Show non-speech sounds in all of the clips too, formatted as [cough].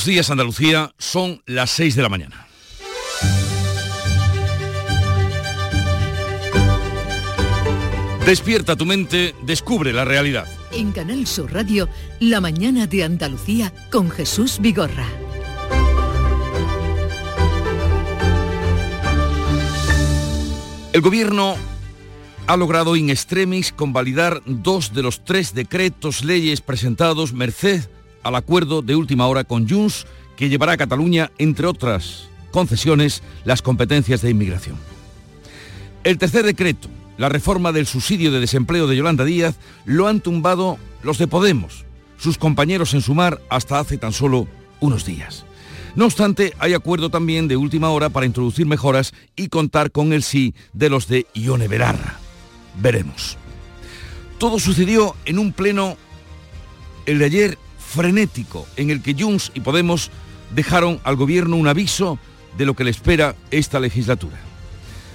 Buenos días Andalucía, son las 6 de la mañana. Despierta tu mente, descubre la realidad. En Canal Sur Radio, La mañana de Andalucía con Jesús Vigorra. El gobierno ha logrado in extremis convalidar dos de los tres decretos leyes presentados merced al acuerdo de última hora con Junts que llevará a Cataluña, entre otras concesiones, las competencias de inmigración. El tercer decreto, la reforma del subsidio de desempleo de Yolanda Díaz, lo han tumbado los de Podemos, sus compañeros en Sumar hasta hace tan solo unos días. No obstante, hay acuerdo también de última hora para introducir mejoras y contar con el sí de los de Ione Belarra. Veremos. Todo sucedió en un pleno, el de ayer, frenético, en el que Junts y Podemos dejaron al gobierno un aviso de lo que le espera esta legislatura.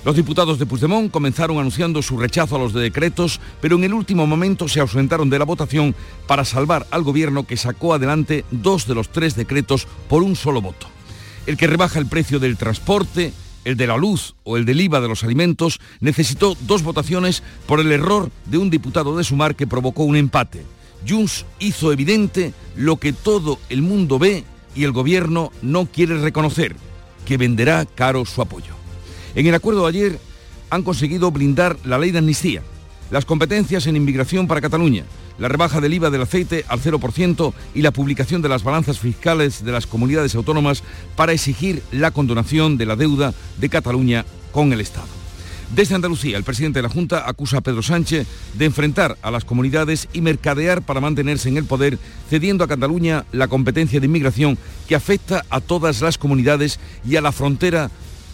Los diputados de Puigdemont comenzaron anunciando su rechazo a los de decretos, pero en el último momento se ausentaron de la votación para salvar al gobierno que sacó adelante dos de los tres decretos por un solo voto. El que rebaja el precio del transporte, el de la luz o el del IVA de los alimentos necesitó dos votaciones por el error de un diputado de Sumar que provocó un empate. Junts hizo evidente lo que todo el mundo ve y el gobierno no quiere reconocer, que venderá caro su apoyo. En el acuerdo de ayer han conseguido blindar la ley de amnistía, las competencias en inmigración para Cataluña, la rebaja del IVA del aceite al 0% y la publicación de las balanzas fiscales de las comunidades autónomas para exigir la condonación de la deuda de Cataluña con el Estado. Desde Andalucía, el presidente de la Junta acusa a Pedro Sánchez de enfrentar a las comunidades y mercadear para mantenerse en el poder, cediendo a Cataluña la competencia de inmigración que afecta a todas las comunidades y a la frontera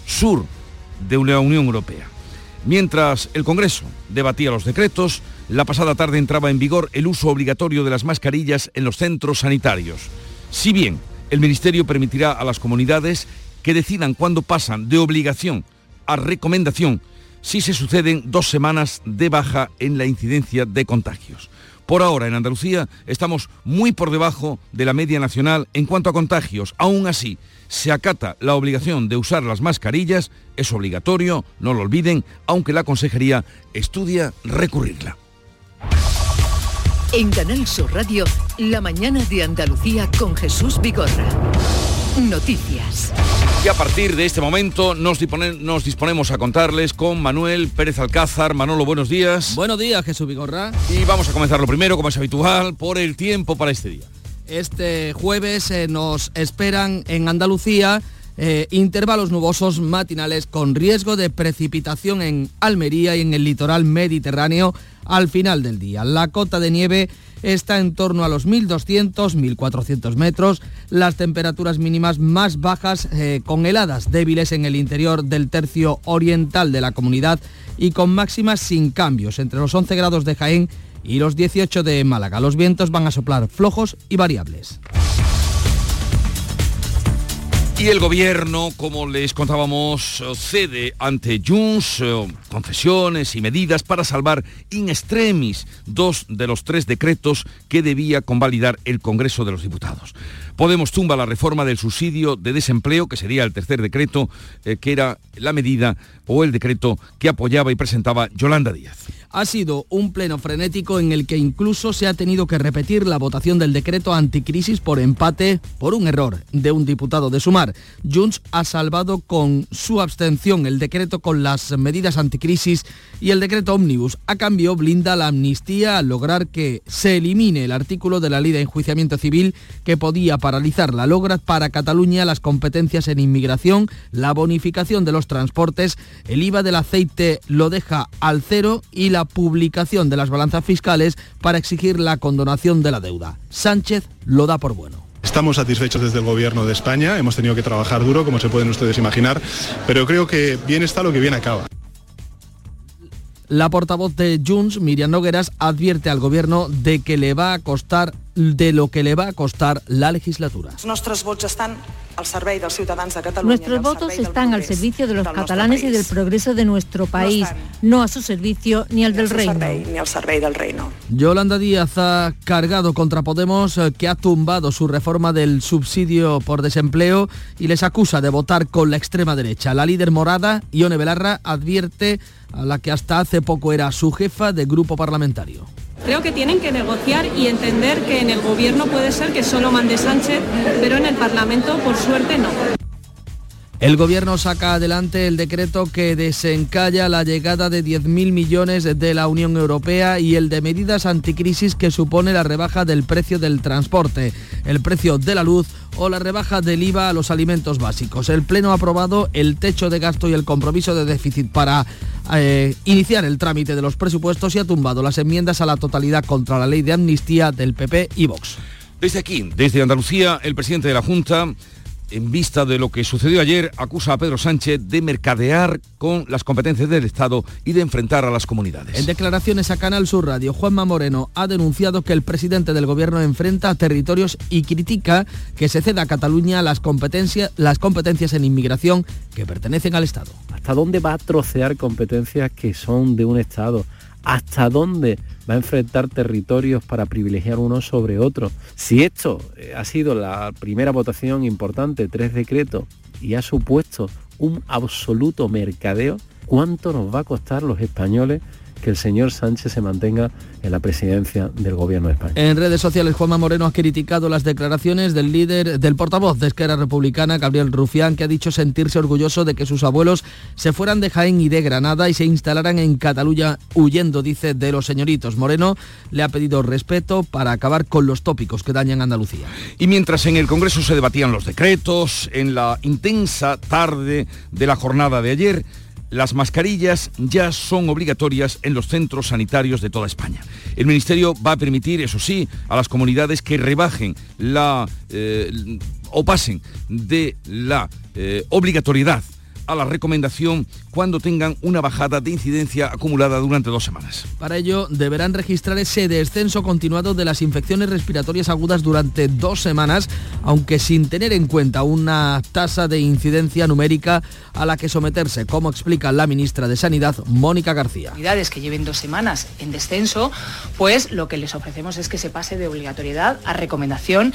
sur de la Unión Europea. Mientras el Congreso debatía los decretos, la pasada tarde entraba en vigor el uso obligatorio de las mascarillas en los centros sanitarios. Si bien el Ministerio permitirá a las comunidades que decidan cuándo pasan de obligación a recomendación si se suceden dos semanas de baja en la incidencia de contagios. Por ahora, en Andalucía estamos muy por debajo de la media nacional en cuanto a contagios. Aún así, se acata la obligación de usar las mascarillas, es obligatorio, no lo olviden, aunque la Consejería estudia recurrirla. En Canal Sur Radio, La mañana de Andalucía con Jesús Vigorra. Noticias. Y a partir de este momento nos, nos, disponemos a contarles con Manuel Pérez Alcázar. Manolo, buenos días. Buenos días, Jesús Vigorra. Y vamos a comenzar lo primero, como es habitual, por el tiempo para este día. Este jueves eh, nos esperan en Andalucía eh, intervalos nubosos matinales con riesgo de precipitación en Almería y en el litoral mediterráneo al final del día. La cota de nieve está en torno a los 1.200, 1.400 metros. Las temperaturas mínimas más bajas eh, con heladas débiles en el interior del tercio oriental de la comunidad y con máximas sin cambios entre los 11 grados de Jaén y los 18 de Málaga. Los vientos van a soplar flojos y variables. Y el gobierno, como les contábamos, cede ante Junts eh, concesiones y medidas para salvar in extremis dos de los tres decretos que debía convalidar el Congreso de los Diputados. Podemos tumba la reforma del subsidio de desempleo, que sería el tercer decreto, eh, que era la medida o el decreto que apoyaba y presentaba Yolanda Díaz. Ha sido un pleno frenético en el que incluso se ha tenido que repetir la votación del decreto anticrisis por empate por un error de un diputado de Sumar. Junts ha salvado con su abstención el decreto con las medidas anticrisis y el decreto ómnibus. A cambio, blinda la amnistía al lograr que se elimine el artículo de la ley de enjuiciamiento civil que podía la logra para Cataluña las competencias en inmigración, la bonificación de los transportes, el IVA del aceite lo deja al cero y la publicación de las balanzas fiscales para exigir la condonación de la deuda. Sánchez lo da por bueno. Estamos satisfechos desde el Gobierno de España, hemos tenido que trabajar duro, como se pueden ustedes imaginar, pero creo que bien está lo que bien acaba. La portavoz de Junts, Miriam Nogueras, advierte al gobierno de que le va a costar de lo que le va a costar la legislatura. Nuestros votos están al servicio de ciudadanos de Cataluña. Nuestros votos están al servicio de los catalanes y del progreso de nuestro país, no a su servicio ni al del reino. Ni al servicio del reino. Yolanda Díaz ha cargado contra Podemos, eh, que ha tumbado su reforma del subsidio por desempleo y les acusa de votar con la extrema derecha. La líder morada, Ione Belarra, advierte a la que hasta hace poco era su jefa de grupo parlamentario. Creo que tienen que negociar y entender que en el gobierno puede ser que solo mande Sánchez, pero en el Parlamento, por suerte, no. El gobierno saca adelante el decreto que desencalla la llegada de 10.000 millones de la Unión Europea y el de medidas anticrisis que supone la rebaja del precio del transporte, el precio de la luz o la rebaja del IVA a los alimentos básicos. El Pleno ha aprobado el techo de gasto y el compromiso de déficit para eh, iniciar el trámite de los presupuestos y ha tumbado las enmiendas a la totalidad contra la ley de amnistía del PP y Vox. Desde aquí, desde Andalucía, el presidente de la Junta en vista de lo que sucedió ayer, acusa a Pedro Sánchez de mercadear con las competencias del Estado y de enfrentar a las comunidades. En declaraciones a Canal Sur Radio, Juanma Moreno ha denunciado que el presidente del gobierno enfrenta a territorios y critica que se ceda a Cataluña las competencias, las competencias en inmigración que pertenecen al Estado. ¿Hasta dónde va a trocear competencias que son de un Estado? ¿Hasta dónde va a enfrentar territorios para privilegiar uno sobre otro. Si esto eh, ha sido la primera votación importante, tres decretos, y ha supuesto un absoluto mercadeo, ¿cuánto nos va a costar los españoles que el señor Sánchez se mantenga en la presidencia del gobierno de España. En redes sociales, Juanma Moreno ha criticado las declaraciones del líder, del portavoz de Esquerra Republicana, Gabriel Rufián, que ha dicho sentirse orgulloso de que sus abuelos se fueran de Jaén y de Granada y se instalaran en Cataluña huyendo, dice, de los señoritos. Moreno le ha pedido respeto para acabar con los tópicos que dañan Andalucía. Y mientras en el Congreso se debatían los decretos, en la intensa tarde de la jornada de ayer, las mascarillas ya son obligatorias en los centros sanitarios de toda España. El Ministerio va a permitir, eso sí, a las comunidades que rebajen la eh, o pasen de la eh, obligatoriedad a la recomendación cuando tengan una bajada de incidencia acumulada durante dos semanas. Para ello deberán registrar ese descenso continuado de las infecciones respiratorias agudas durante dos semanas, aunque sin tener en cuenta una tasa de incidencia numérica a la que someterse, como explica la ministra de Sanidad, Mónica García. que lleven dos semanas en descenso, pues lo que les ofrecemos es que se pase de obligatoriedad a recomendación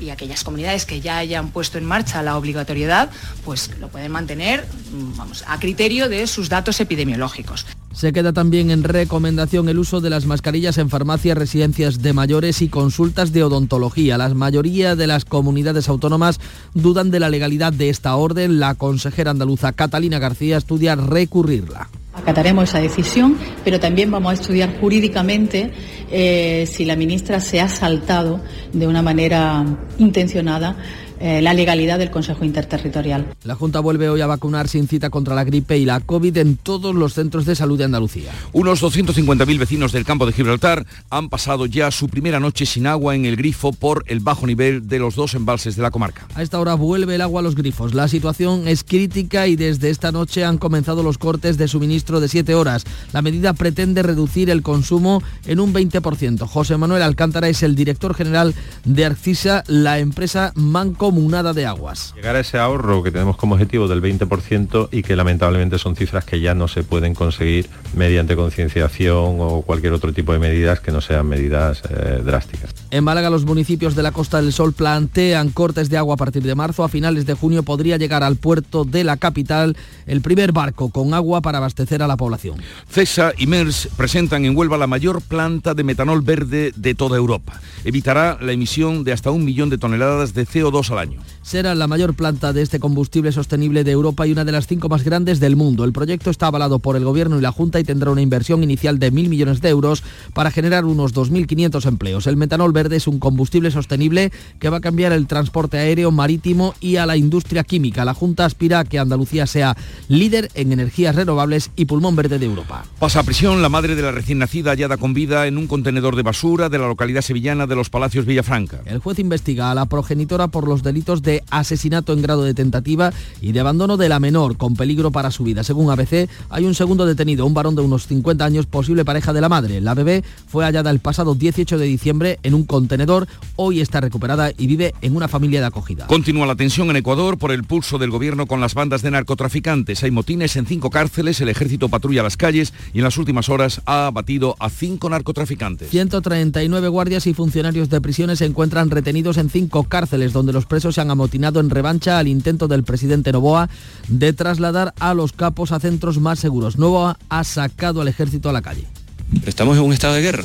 y aquellas comunidades que ya hayan puesto en marcha la obligatoriedad, pues lo pueden mantener mm, vamos, a criterio de sus datos epidemiológicos. Se queda también en recomendación el uso de las mascarillas en farmacias, residencias de mayores y consultas de odontología. La mayoría de las comunidades autónomas dudan de la legalidad de esta orden. La consejera andaluza Catalina García estudia recurrirla. Acataremos esa decisión, pero también vamos a estudiar jurídicamente eh, si la ministra se ha saltado de una manera intencionada eh, la legalidad del Consejo Interterritorial. La Junta vuelve hoy a vacunar sin cita contra la gripe y la COVID en todos los centros de salud de Andalucía. Unos 250.000 vecinos del campo de Gibraltar han pasado ya su primera noche sin agua en el grifo por el bajo nivel de los dos embalses de la comarca. A esta hora vuelve el agua a los grifos. La situación es crítica y desde esta noche han comenzado los cortes de suministro de 7 horas. La medida pretende reducir el consumo en un 20%. José Manuel Alcántara es el director general de Arcisa, la empresa Manco comunada de aguas. Llegar a ese ahorro que tenemos como objetivo del 20% y que lamentablemente son cifras que ya no se pueden conseguir mediante concienciación o cualquier otro tipo de medidas que no sean medidas eh, drásticas. En Málaga los municipios de la Costa del Sol plantean cortes de agua a partir de marzo. A finales de junio podría llegar al puerto de la capital el primer barco con agua para abastecer a la población. CESA y MERS presentan en Huelva la mayor planta de metanol verde de toda Europa. Evitará la emisión de hasta un millón de toneladas de CO2 al año. Será la mayor planta de este combustible sostenible de Europa y una de las cinco más grandes del mundo. El proyecto está avalado por el Gobierno y la Junta y tendrá una inversión inicial de mil millones de euros para generar unos 2.500 empleos. El metanol verde es un combustible sostenible que va a cambiar el transporte aéreo, marítimo y a la industria química. La Junta aspira a que Andalucía sea líder en energías renovables y pulmón verde de Europa. Pasa a prisión la madre de la recién nacida hallada con vida en un contenedor de basura de la localidad sevillana de los Palacios Villafranca. El juez investiga a la progenitora por los delitos de de asesinato en grado de tentativa y de abandono de la menor con peligro para su vida. Según ABC, hay un segundo detenido, un varón de unos 50 años, posible pareja de la madre. La bebé fue hallada el pasado 18 de diciembre en un contenedor. Hoy está recuperada y vive en una familia de acogida. Continúa la tensión en Ecuador por el pulso del gobierno con las bandas de narcotraficantes. Hay motines en cinco cárceles, el ejército patrulla las calles y en las últimas horas ha abatido a cinco narcotraficantes. 139 guardias y funcionarios de prisiones se encuentran retenidos en cinco cárceles donde los presos se han amotinado en revancha al intento del presidente Novoa de trasladar a los capos a centros más seguros. Novoa ha sacado al ejército a la calle. Estamos en un estado de guerra.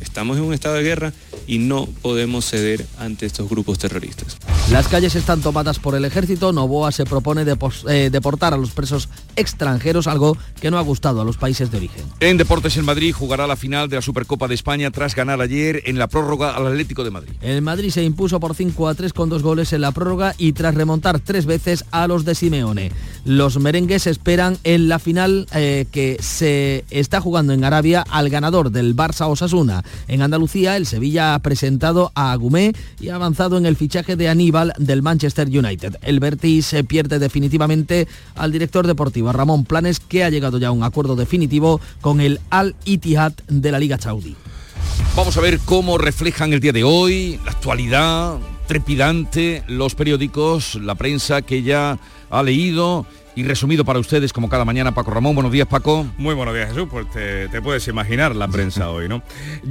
Estamos en un estado de guerra y no podemos ceder ante estos grupos terroristas. Las calles están tomadas por el ejército. Novoa se propone eh, deportar a los presos extranjeros, algo que no ha gustado a los países de origen. En Deportes en Madrid jugará la final de la Supercopa de España tras ganar ayer en la prórroga al Atlético de Madrid. El Madrid se impuso por 5 a 3 con dos goles en la prórroga y tras remontar tres veces a los de Simeone. Los merengues esperan en la final eh, que se está jugando en Arabia al ganador del Barça Osasuna. En Andalucía, el Sevilla ha presentado a Agumé y ha avanzado en el fichaje de Aníbal del Manchester United. El Betis se pierde definitivamente al director deportivo Ramón Planes, que ha llegado ya a un acuerdo definitivo con el Al Ittihad de la Liga Saudí. Vamos a ver cómo reflejan el día de hoy, la actualidad trepidante, los periódicos, la prensa que ya ha leído y resumido para ustedes como cada mañana Paco Ramón. Buenos días Paco. Muy buenos días Jesús, pues te, puedes imaginar la prensa [laughs] hoy, ¿no?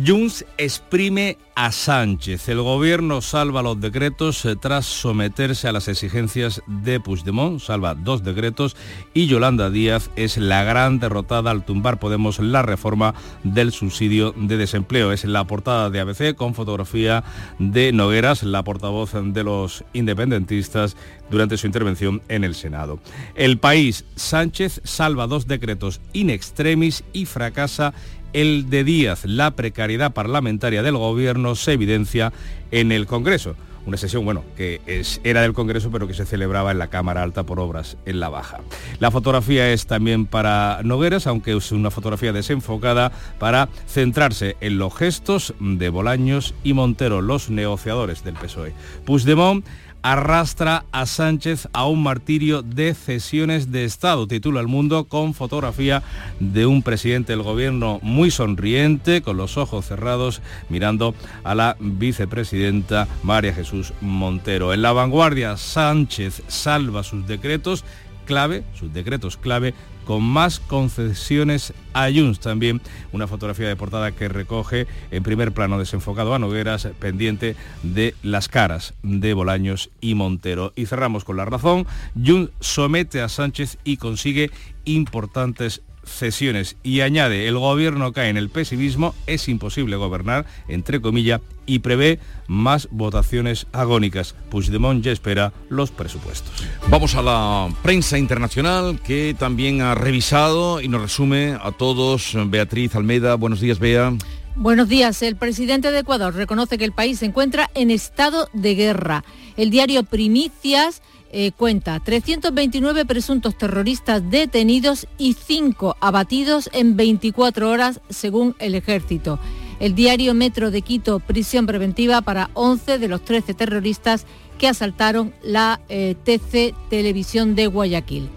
Junts exprime a Sánchez. El gobierno salva los decretos eh, tras someterse a las exigencias de Puigdemont, salva dos decretos y Yolanda Díaz es la gran derrotada al tumbar Podemos la reforma del subsidio de desempleo. Es la portada de ABC con fotografía de Nogueras, la portavoz de los independentistas durante su intervención en el Senado. El país, Sánchez salva dos decretos in extremis y fracasa el de Díaz. La precariedad parlamentaria del gobierno se evidencia en el Congreso. Una sesión, bueno, que es, era del Congreso, pero que se celebraba en la Cámara Alta por obras en la Baja. La fotografía es también para Nogueras, aunque es una fotografía desenfocada para centrarse en los gestos de Bolaños y Montero, los negociadores del PSOE. Puigdemont arrastra a Sánchez a un martirio de cesiones de Estado, titula El Mundo con fotografía de un presidente del gobierno muy sonriente, con los ojos cerrados, mirando a la vicepresidenta María Jesús Montero. En la vanguardia, Sánchez salva sus decretos clave, sus decretos clave con más concesiones a Junts. También una fotografía de portada que recoge en primer plano desenfocado a Nogueras, pendiente de las caras de Bolaños y Montero. Y cerramos con la razón. Junts somete a Sánchez y consigue importantes cesiones y añade el gobierno cae en el pesimismo, es imposible gobernar, entre comillas, y prevé más votaciones agónicas. Puigdemont ya espera los presupuestos. Vamos a la prensa internacional que también ha revisado y nos resume a todos. Beatriz Almeida, buenos días, Bea. Buenos días. El presidente de Ecuador reconoce que el país se encuentra en estado de guerra. El diario Primicias eh, cuenta 329 presuntos terroristas detenidos y 5 abatidos en 24 horas según el ejército. El diario Metro de Quito, prisión preventiva para 11 de los 13 terroristas que asaltaron la eh, TC Televisión de Guayaquil.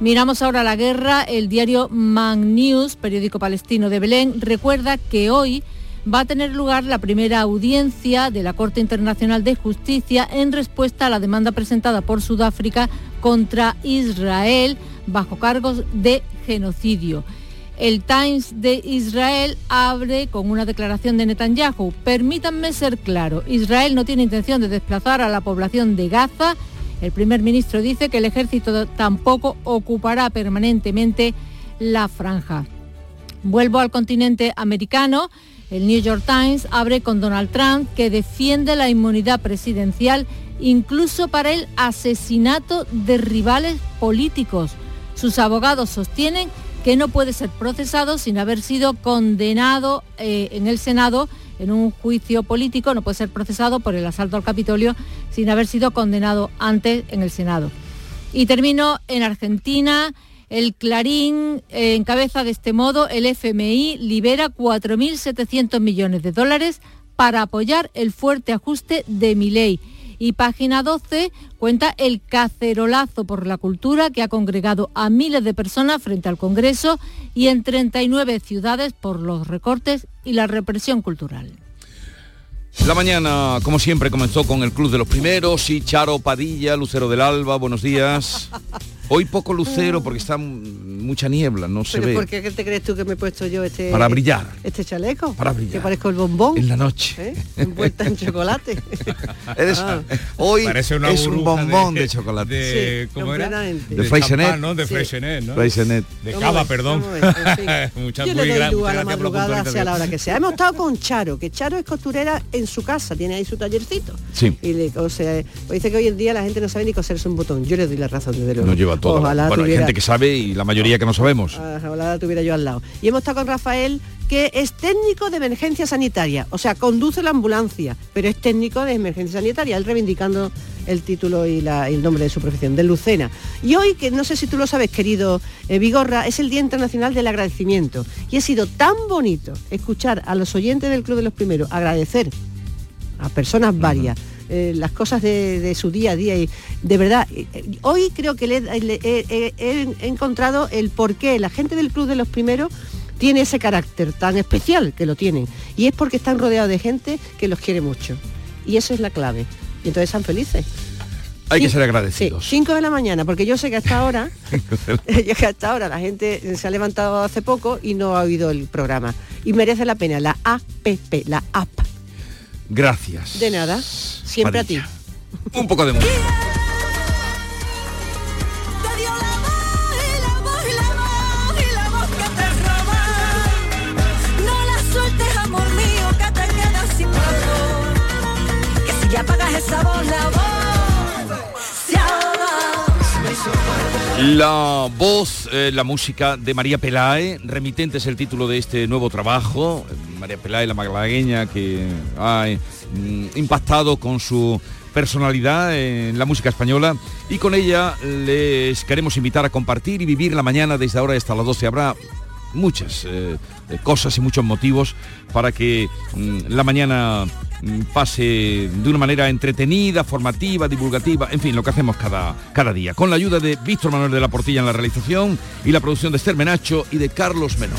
Miramos ahora la guerra. El diario Man News, periódico palestino de Belén, recuerda que hoy va a tener lugar la primera audiencia de la Corte Internacional de Justicia en respuesta a la demanda presentada por Sudáfrica contra Israel bajo cargos de genocidio. El Times de Israel abre con una declaración de Netanyahu. Permítanme ser claro, Israel no tiene intención de desplazar a la población de Gaza. El primer ministro dice que el ejército tampoco ocupará permanentemente la franja. Vuelvo al continente americano. El New York Times abre con Donald Trump que defiende la inmunidad presidencial incluso para el asesinato de rivales políticos. Sus abogados sostienen que no puede ser procesado sin haber sido condenado eh, en el Senado en un juicio político, no puede ser procesado por el asalto al Capitolio sin haber sido condenado antes en el Senado. Y termino en Argentina. El Clarín eh, encabeza de este modo, el FMI libera 4.700 millones de dólares para apoyar el fuerte ajuste de Milei Y página 12 cuenta el cacerolazo por la cultura que ha congregado a miles de personas frente al Congreso y en 39 ciudades por los recortes y la represión cultural. La mañana, como siempre, comenzó con el Club de los Primeros y Charo Padilla, Lucero del Alba, buenos días. [laughs] Hoy poco lucero porque está mucha niebla, no se ¿Pero ve. por qué te crees tú que me he puesto yo este Para brillar. este chaleco? Para brillar. Que parezco el bombón. En la noche. ¿eh? Envuelta en chocolate. [laughs] Eres- Ah. hoy Parece una es un bombón de, de- chocolate. de- Sí, ¿cómo era? De Freixenet. ¿no? De Sí. Freixenet, ¿no? Freixenet. De cava, perdón. en fin. [laughs] Muchas Yo muy le doy a la madrugada, sea la hora que sea. Hemos estado con Charo, que Charo es costurera en su casa, tiene ahí su tallercito. Sí. Y le cose, pues dice que hoy en día la gente no sabe ni coserse un botón. Yo le doy la razón, desde luego. No lleva todo. Ojalá bueno, hay gente que sabe y la mayoría que no sabemos. ojalá la tuviera yo al lado. Y hemos estado con Rafael, que es técnico de emergencia sanitaria. O sea, conduce la ambulancia, pero es técnico de emergencia sanitaria. Él reivindicando el título y, la- y el nombre de su profesión, de Lucena. Y hoy, que no sé si tú lo sabes, querido eh, Vigorra, es el Día Internacional del Agradecimiento. Y ha sido tan bonito escuchar a los oyentes del Club de los Primeros agradecer a personas varias. Eh, las cosas de, de su día a día y de verdad eh, eh, hoy creo que le, le- he- encontrado el por qué la gente del club de los primeros tiene ese carácter tan especial que lo tienen y es porque están rodeados de gente que los quiere mucho y eso es la clave y entonces están felices Hay que ser agradecidos. 5 de la mañana, porque yo sé que hasta ahora, [laughs] [laughs] yo que hasta ahora la gente se ha levantado hace poco y no ha oído el programa. Y merece la pena, la APP, la app. Gracias. De nada, siempre a ti. Un poco de música. No la sueltes, amor mío, que te quedas sin valor. Que si ya apagas esa voz, la voz La voz, eh, la música de María Pelae, remitente es el título de este nuevo trabajo. María Pelae, la maglagueña que ha mm, impactado con su personalidad en la música española y con ella les queremos invitar a compartir y vivir la mañana desde ahora hasta las 12. Habrá muchas eh, eh, cosas y muchos motivos para que mm, la mañana mm, pase de una manera entretenida, formativa, divulgativa, en fin, lo que hacemos cada, cada día. Con la ayuda de Víctor Manuel de la Portilla en la realización y la producción de Esther Menacho y de Carlos Menor.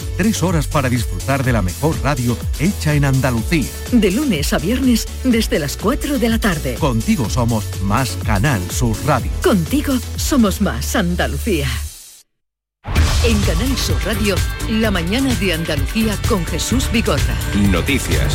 Tres horas para disfrutar de la mejor radio hecha en Andalucía. De lunes a viernes desde las 4 de la tarde. Contigo somos más Canal Sur Radio. Contigo somos más Andalucía. En Canal Sur Radio, la mañana de Andalucía con Jesús Vigorra. Noticias.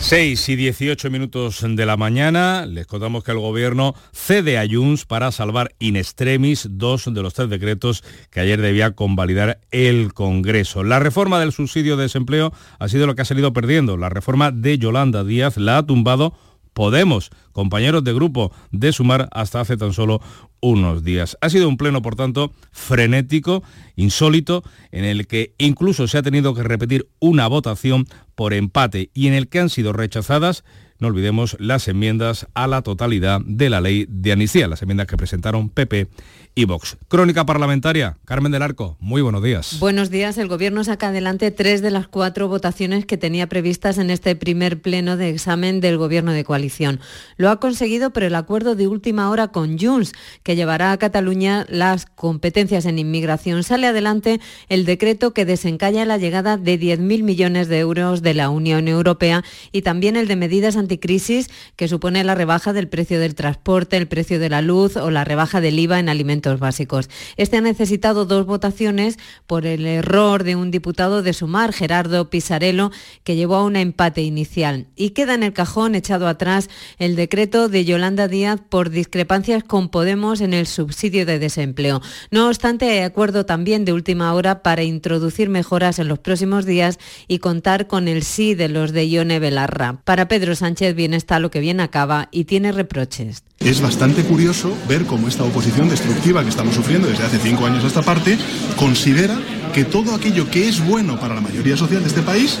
6 y 18 minutos de la mañana, les contamos que el gobierno cede a Junts para salvar in extremis dos de los tres decretos que ayer debía convalidar el Congreso. La reforma del subsidio de desempleo ha sido lo que ha salido perdiendo. La reforma de Yolanda Díaz la ha tumbado Podemos, compañeros de grupo de Sumar hasta hace tan solo unos días. Ha sido un pleno, por tanto, frenético, insólito, en el que incluso se ha tenido que repetir una votación por empate y en el que han sido rechazadas, no olvidemos, las enmiendas a la totalidad de la ley de amnistía, las enmiendas que presentaron PP y Vox. Crónica parlamentaria, Carmen del Arco, muy buenos días. Buenos días. El Gobierno saca adelante tres de las cuatro votaciones que tenía previstas en este primer pleno de examen del Gobierno de coalición. Lo ha conseguido, pero el acuerdo de última hora con Junts, que llevará a Cataluña las competencias en inmigración, sale adelante el decreto que desencalla la llegada de 10.000 millones de euros de la Unión Europea y también el de medidas anticrisis que supone la rebaja del precio del transporte, el precio de la luz o la rebaja del IVA en alimentos básicos. Este ha necesitado dos votaciones por el error de un diputado de Sumar, Gerardo Pisarello, que llevó a un empate inicial. Y queda en el cajón echado atrás el decreto de Yolanda Díaz por discrepancias con Podemos en el subsidio de desempleo. No obstante, hay acuerdo también de última hora para introducir mejoras en los próximos días y contar con el sí de los de Ione Belarra. Para Pedro Sánchez bien está lo que bien acaba y tiene reproches. Es bastante curioso ver cómo esta oposición destructiva que estamos sufriendo desde hace cinco años a esta parte considera que todo aquello que es bueno para la mayoría social de este país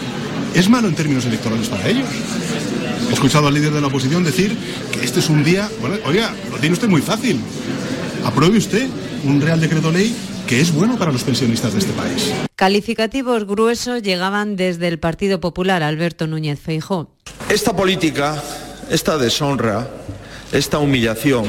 es malo en términos electorales para ellos. He escuchado al líder de la oposición decir que este es un día, bueno, oiga, lo tiene usted muy fácil. Apruebe usted un Real Decreto Ley que es bueno para los pensionistas de este país. Calificativos gruesos llegaban desde el Partido Popular, Alberto Núñez Feijó. Esta política, esta deshonra, esta humillación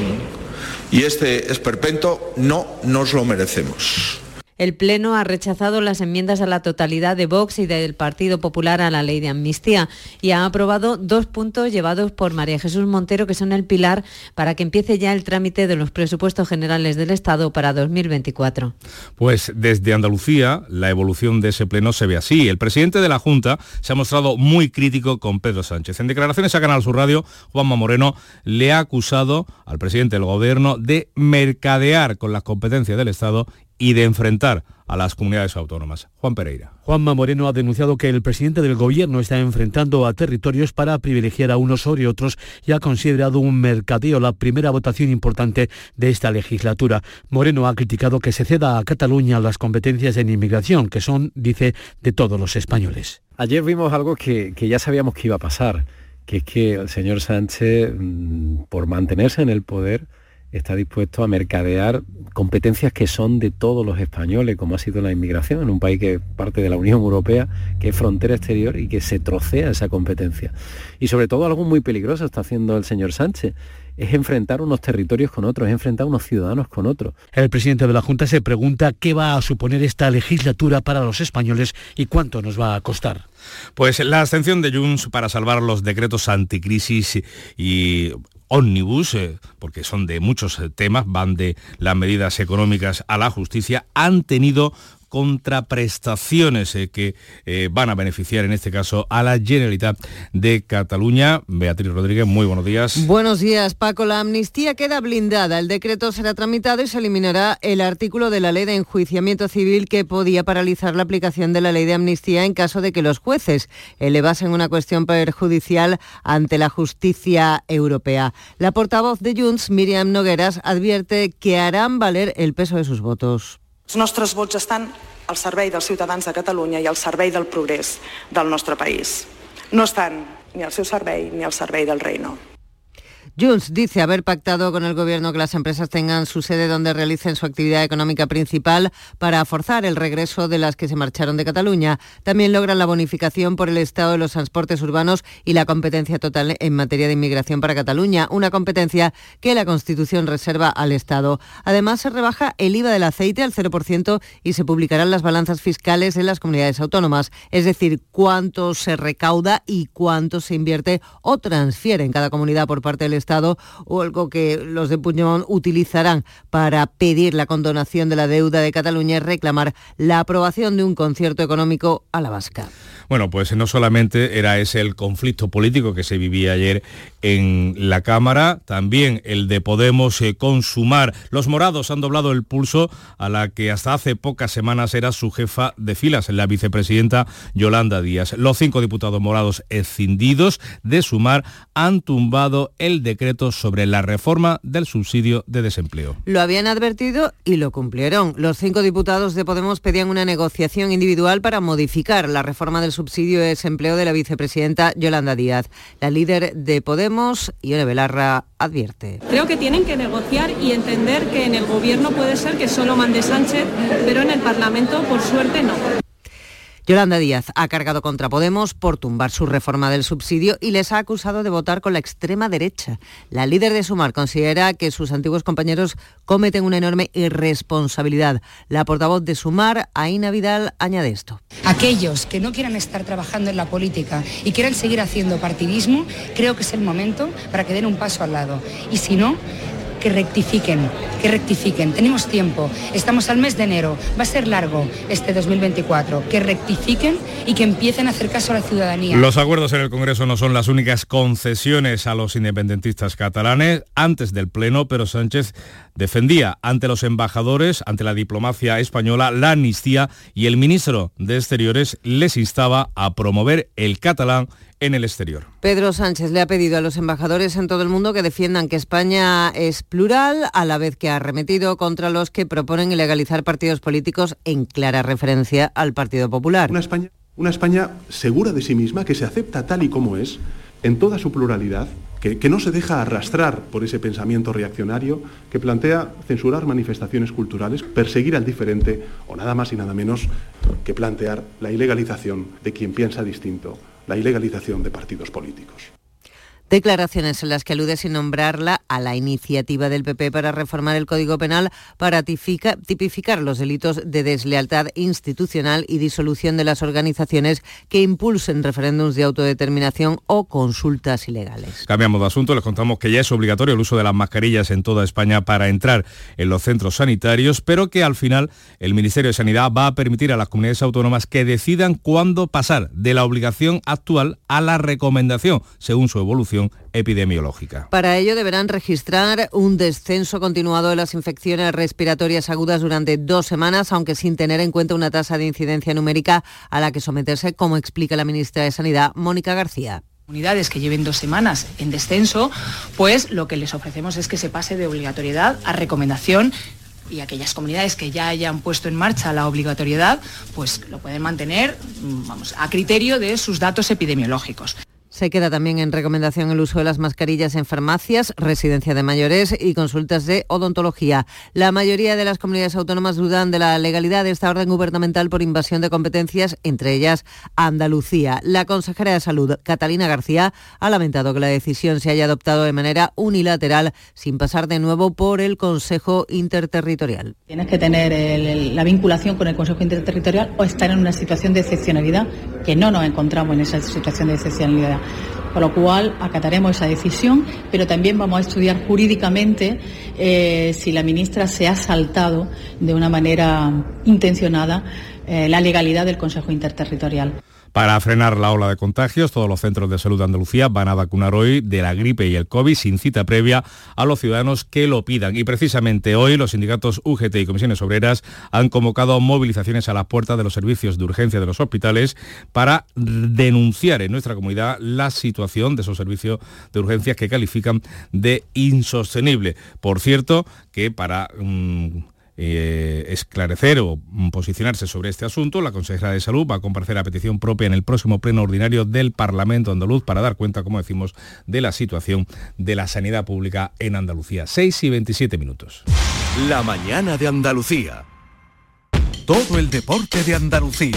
y este esperpento no nos lo merecemos. El Pleno ha rechazado las enmiendas a la totalidad de Vox y del Partido Popular a la ley de amnistía y ha aprobado dos puntos llevados por María Jesús Montero que son el pilar para que empiece ya el trámite de los presupuestos generales del Estado para 2024. Pues desde Andalucía la evolución de ese Pleno se ve así. El presidente de la Junta se ha mostrado muy crítico con Pedro Sánchez. En declaraciones a Canal Sur Radio, Juanma Moreno le ha acusado al presidente del Gobierno de mercadear con las competencias del Estado y de enfrentar a las comunidades autónomas. Juan Pereira. Juanma Moreno ha denunciado que el presidente del gobierno está enfrentando a territorios para privilegiar a unos sobre otros y ha considerado un mercadeo la primera votación importante de esta legislatura. Moreno ha criticado que se ceda a Cataluña las competencias en inmigración, que son, dice, de todos los españoles. Ayer vimos algo que, que ya sabíamos que iba a pasar, que es que el señor Sánchez, mm, por mantenerse en el poder, está dispuesto a mercadear competencias que son de todos los españoles, como ha sido la inmigración, en un país que es parte de la Unión Europea, que es frontera exterior y que se trocea esa competencia. Y sobre todo algo muy peligroso está haciendo el señor Sánchez, es enfrentar unos territorios con otros, es enfrentar unos ciudadanos con otros. El presidente de la Junta se pregunta qué va a suponer esta legislatura para los españoles y cuánto nos va a costar. Pues la abstención de Junts para salvar los decretos anticrisis y ómnibus, eh, porque son de muchos eh, temas, van de las medidas económicas a la justicia, han tenido contraprestaciones eh, que eh, van a beneficiar en este caso a la Generalitat de Cataluña. Beatriz Rodríguez, muy buenos días. Buenos días, Paco. La amnistía queda blindada. El decreto será tramitado y se eliminará el artículo de la ley de enjuiciamiento civil que podía paralizar la aplicación de la ley de amnistía en caso de que los jueces elevasen una cuestión perjudicial ante la justicia europea. La portavoz de Junts, Miriam Nogueras, advierte que harán valer el peso de sus votos. Els nostres vots estan al servei dels ciutadans de Catalunya i al servei del progrés del nostre país. No estan ni al seu servei ni al servei del reino. Junts dice haber pactado con el gobierno que las empresas tengan su sede donde realicen su actividad económica principal para forzar el regreso de las que se marcharon de Cataluña. También logran la bonificación por el estado de los transportes urbanos y la competencia total en materia de inmigración para Cataluña, una competencia que la Constitución reserva al Estado. Además, se rebaja el IVA del aceite al 0% y se publicarán las balanzas fiscales en las comunidades autónomas, es decir, cuánto se recauda y cuánto se invierte o transfiere en cada comunidad por parte del Estado Estado o algo que los de Puigdemont utilizarán para pedir la condonación de la deuda de Cataluña y reclamar la aprobación de un concierto económico a la vasca. Bueno, pues no solamente era ese el conflicto político que se vivía ayer en la Cámara, también el de Podemos eh, consumar. Los morados han doblado el pulso a la que hasta hace pocas semanas era su jefa de filas, la vicepresidenta Yolanda Díaz. Los cinco diputados morados escindidos de sumar han tumbado el decreto sobre la reforma del subsidio de desempleo. Lo habían advertido y lo cumplieron. Los cinco diputados de Podemos pedían una negociación individual para modificar la reforma del subsidio de desempleo de la vicepresidenta Yolanda Díaz. La líder de Podemos, Ione Belarra, advierte. Creo que tienen que negociar y entender que en el gobierno puede ser que solo mande Sánchez, pero en el Parlamento, por suerte, no. Yolanda Díaz ha cargado contra Podemos por tumbar su reforma del subsidio y les ha acusado de votar con la extrema derecha. La líder de Sumar considera que sus antiguos compañeros cometen una enorme irresponsabilidad. La portavoz de Sumar, Aina Vidal, añade esto. Aquellos que no quieran estar trabajando en la política y quieran seguir haciendo partidismo, creo que es el momento para que den un paso al lado. Y si no, que rectifiquen, que rectifiquen. Tenemos tiempo, estamos al mes de enero, va a ser largo este 2024. Que rectifiquen y que empiecen a hacer caso a la ciudadanía. Los acuerdos en el Congreso no son las únicas concesiones a los independentistas catalanes antes del Pleno, pero Sánchez defendía ante los embajadores, ante la diplomacia española, la amnistía y el ministro de Exteriores les instaba a promover el catalán en el exterior. Pedro Sánchez le ha pedido a los embajadores en todo el mundo que defiendan que España es plural, a la vez que ha arremetido contra los que proponen ilegalizar partidos políticos en clara referencia al Partido Popular. Una España, una España segura de sí misma, que se acepta tal y como es, en toda su pluralidad, que, que, no se deja arrastrar por ese pensamiento reaccionario que plantea censurar manifestaciones culturales, perseguir al diferente o nada más y nada menos que plantear la ilegalización de quien piensa distinto la ilegalización de partidos políticos. Declaraciones en las que alude sin nombrarla a la iniciativa del PP para reformar el Código Penal para tipifica, tipificar los delitos de deslealtad institucional y disolución de las organizaciones que impulsen referéndums de autodeterminación o consultas ilegales. Cambiamos de asunto, les contamos que ya es obligatorio el uso de las mascarillas en toda España para entrar en los centros sanitarios, pero que al final el Ministerio de Sanidad va a permitir a las comunidades autónomas que decidan cuándo pasar de la obligación actual a la recomendación, según su evolución epidemiológica. Para ello deberán registrar un descenso continuado de las infecciones respiratorias agudas durante dos semanas, aunque sin tener en cuenta una tasa de incidencia numérica a la que someterse, como explica la ministra de Sanidad, Mónica García comunidades que lleven dos semanas en descenso, pues lo que les ofrecemos es que se pase de obligatoriedad a recomendación y aquellas comunidades que ya hayan puesto en marcha la obligatoriedad, pues lo pueden mantener vamos, a criterio de sus datos epidemiológicos. Se queda también en recomendación el uso de las mascarillas en farmacias, residencia de mayores y consultas de odontología. La mayoría de las comunidades autónomas dudan de la legalidad de esta orden gubernamental por invasión de competencias, entre ellas Andalucía. La consejera de Salud, Catalina García, ha lamentado que la decisión se haya adoptado de manera unilateral, sin pasar de nuevo por el Consejo Interterritorial. Tienes que tener la vinculación con el Consejo Interterritorial o estar en una situación de excepcionalidad, que no nos encontramos en esa situación de excepcionalidad. Con lo cual acataremos esa decisión, pero también vamos a estudiar jurídicamente eh, si la ministra se ha saltado de una manera intencionada eh, la legalidad del Consejo Interterritorial. Para frenar la ola de contagios, todos los centros de salud de Andalucía van a vacunar hoy de la gripe y el COVID sin cita previa a los ciudadanos que lo pidan. Y precisamente hoy los sindicatos UGT y comisiones obreras han convocado movilizaciones a las puertas de los servicios de urgencia de los hospitales para denunciar en nuestra comunidad la situación de esos servicios de urgencias que califican de insostenible. Por cierto, que para... Mmm, eh, esclarecer o posicionarse sobre este asunto, la consejera de Salud va a comparecer a petición propia en el próximo pleno ordinario del Parlamento andaluz para dar cuenta, como decimos, de la situación de la sanidad pública en Andalucía. 6 y 27 minutos. La mañana de Andalucía. Todo el deporte de Andalucía,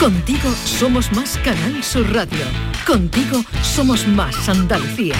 Contigo somos más Canal Sur Radio. Contigo somos más Andalucía.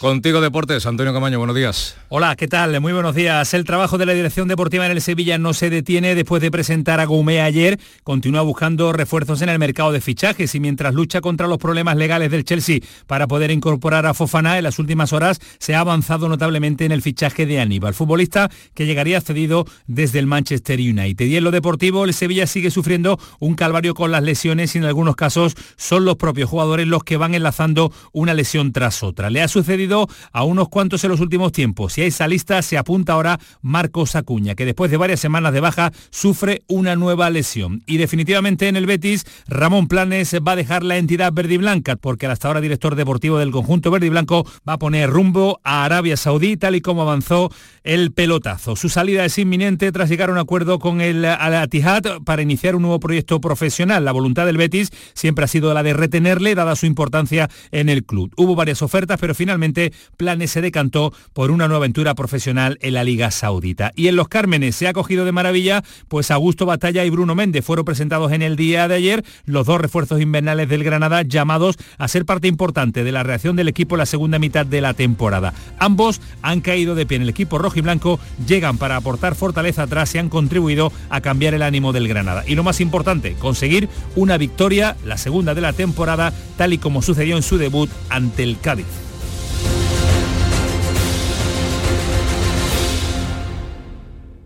Contigo Deportes, Antonio Camaño, buenos días. Hola, ¿qué tal? Muy buenos días. El trabajo de la dirección deportiva en el Sevilla no se detiene después de presentar a Goumé ayer. Continúa buscando refuerzos en el mercado de fichajes y mientras lucha contra los problemas legales del Chelsea para poder incorporar a Fofana, en las últimas horas se ha avanzado notablemente en el fichaje de Aníbal, futbolista que llegaría cedido desde el Manchester United. Y en lo deportivo, el Sevilla sigue sufriendo un calvario con las lesiones y en algunos casos son los propios jugadores los que van enlazando una lesión tras otra. Le ha sucedido a unos cuantos en los últimos tiempos. Esa lista se apunta ahora Marcos Acuña, que después de varias semanas de baja sufre una nueva lesión. Y definitivamente en el Betis, Ramón Planes va a dejar la entidad verde y blanca, porque hasta ahora director deportivo del conjunto verde y blanco va a poner rumbo a Arabia Saudí, tal y como avanzó el pelotazo. Su salida es inminente tras llegar a un acuerdo con el Al-Attihad para iniciar un nuevo proyecto profesional. La voluntad del Betis siempre ha sido la de retenerle, dada su importancia en el club. Hubo varias ofertas, pero finalmente Planes se decantó por una nueva profesional en la Liga Saudita. Y en los Cármenes se ha cogido de maravilla, pues Augusto Batalla y Bruno Méndez fueron presentados en el día de ayer, los dos refuerzos invernales del Granada llamados a ser parte importante de la reacción del equipo en la segunda mitad de la temporada. Ambos han caído de pie en el equipo rojo y blanco, llegan para aportar fortaleza atrás y han contribuido a cambiar el ánimo del Granada. Y lo más importante, conseguir una victoria, la segunda de la temporada, tal y como sucedió en su debut ante el Cádiz.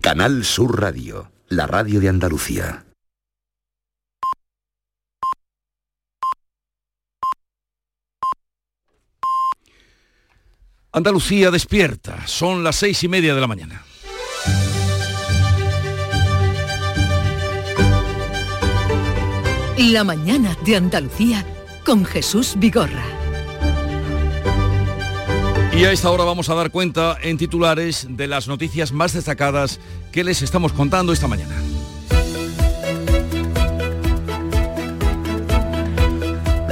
Canal Sur Radio, la radio de Andalucía. Andalucía despierta, son las seis y media de la mañana. La mañana de Andalucía con Jesús Vigorra. Y a esta hora vamos a dar cuenta en titulares de las noticias más destacadas que les estamos contando esta mañana.